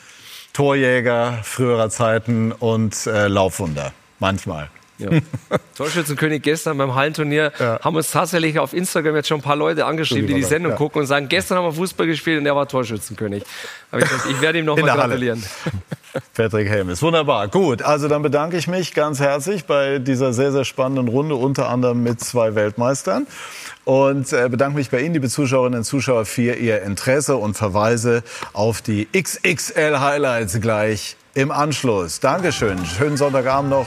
Torjäger früherer Zeiten und äh, Laufwunder. Manchmal. Ja. (laughs) Torschützenkönig gestern beim Hallenturnier ja. haben uns tatsächlich auf Instagram jetzt schon ein paar Leute angeschrieben, die die Sendung ja. gucken und sagen, gestern haben wir Fußball gespielt und er war Torschützenkönig. Aber ich, ich werde ihm nochmal (laughs) gratulieren. (laughs) Patrick Helmes. Wunderbar. Gut, also dann bedanke ich mich ganz herzlich bei dieser sehr, sehr spannenden Runde, unter anderem mit zwei Weltmeistern und äh, bedanke mich bei Ihnen, liebe Zuschauerinnen und Zuschauer, für Ihr Interesse und verweise auf die XXL Highlights gleich im Anschluss. Dankeschön. Schönen Sonntagabend noch.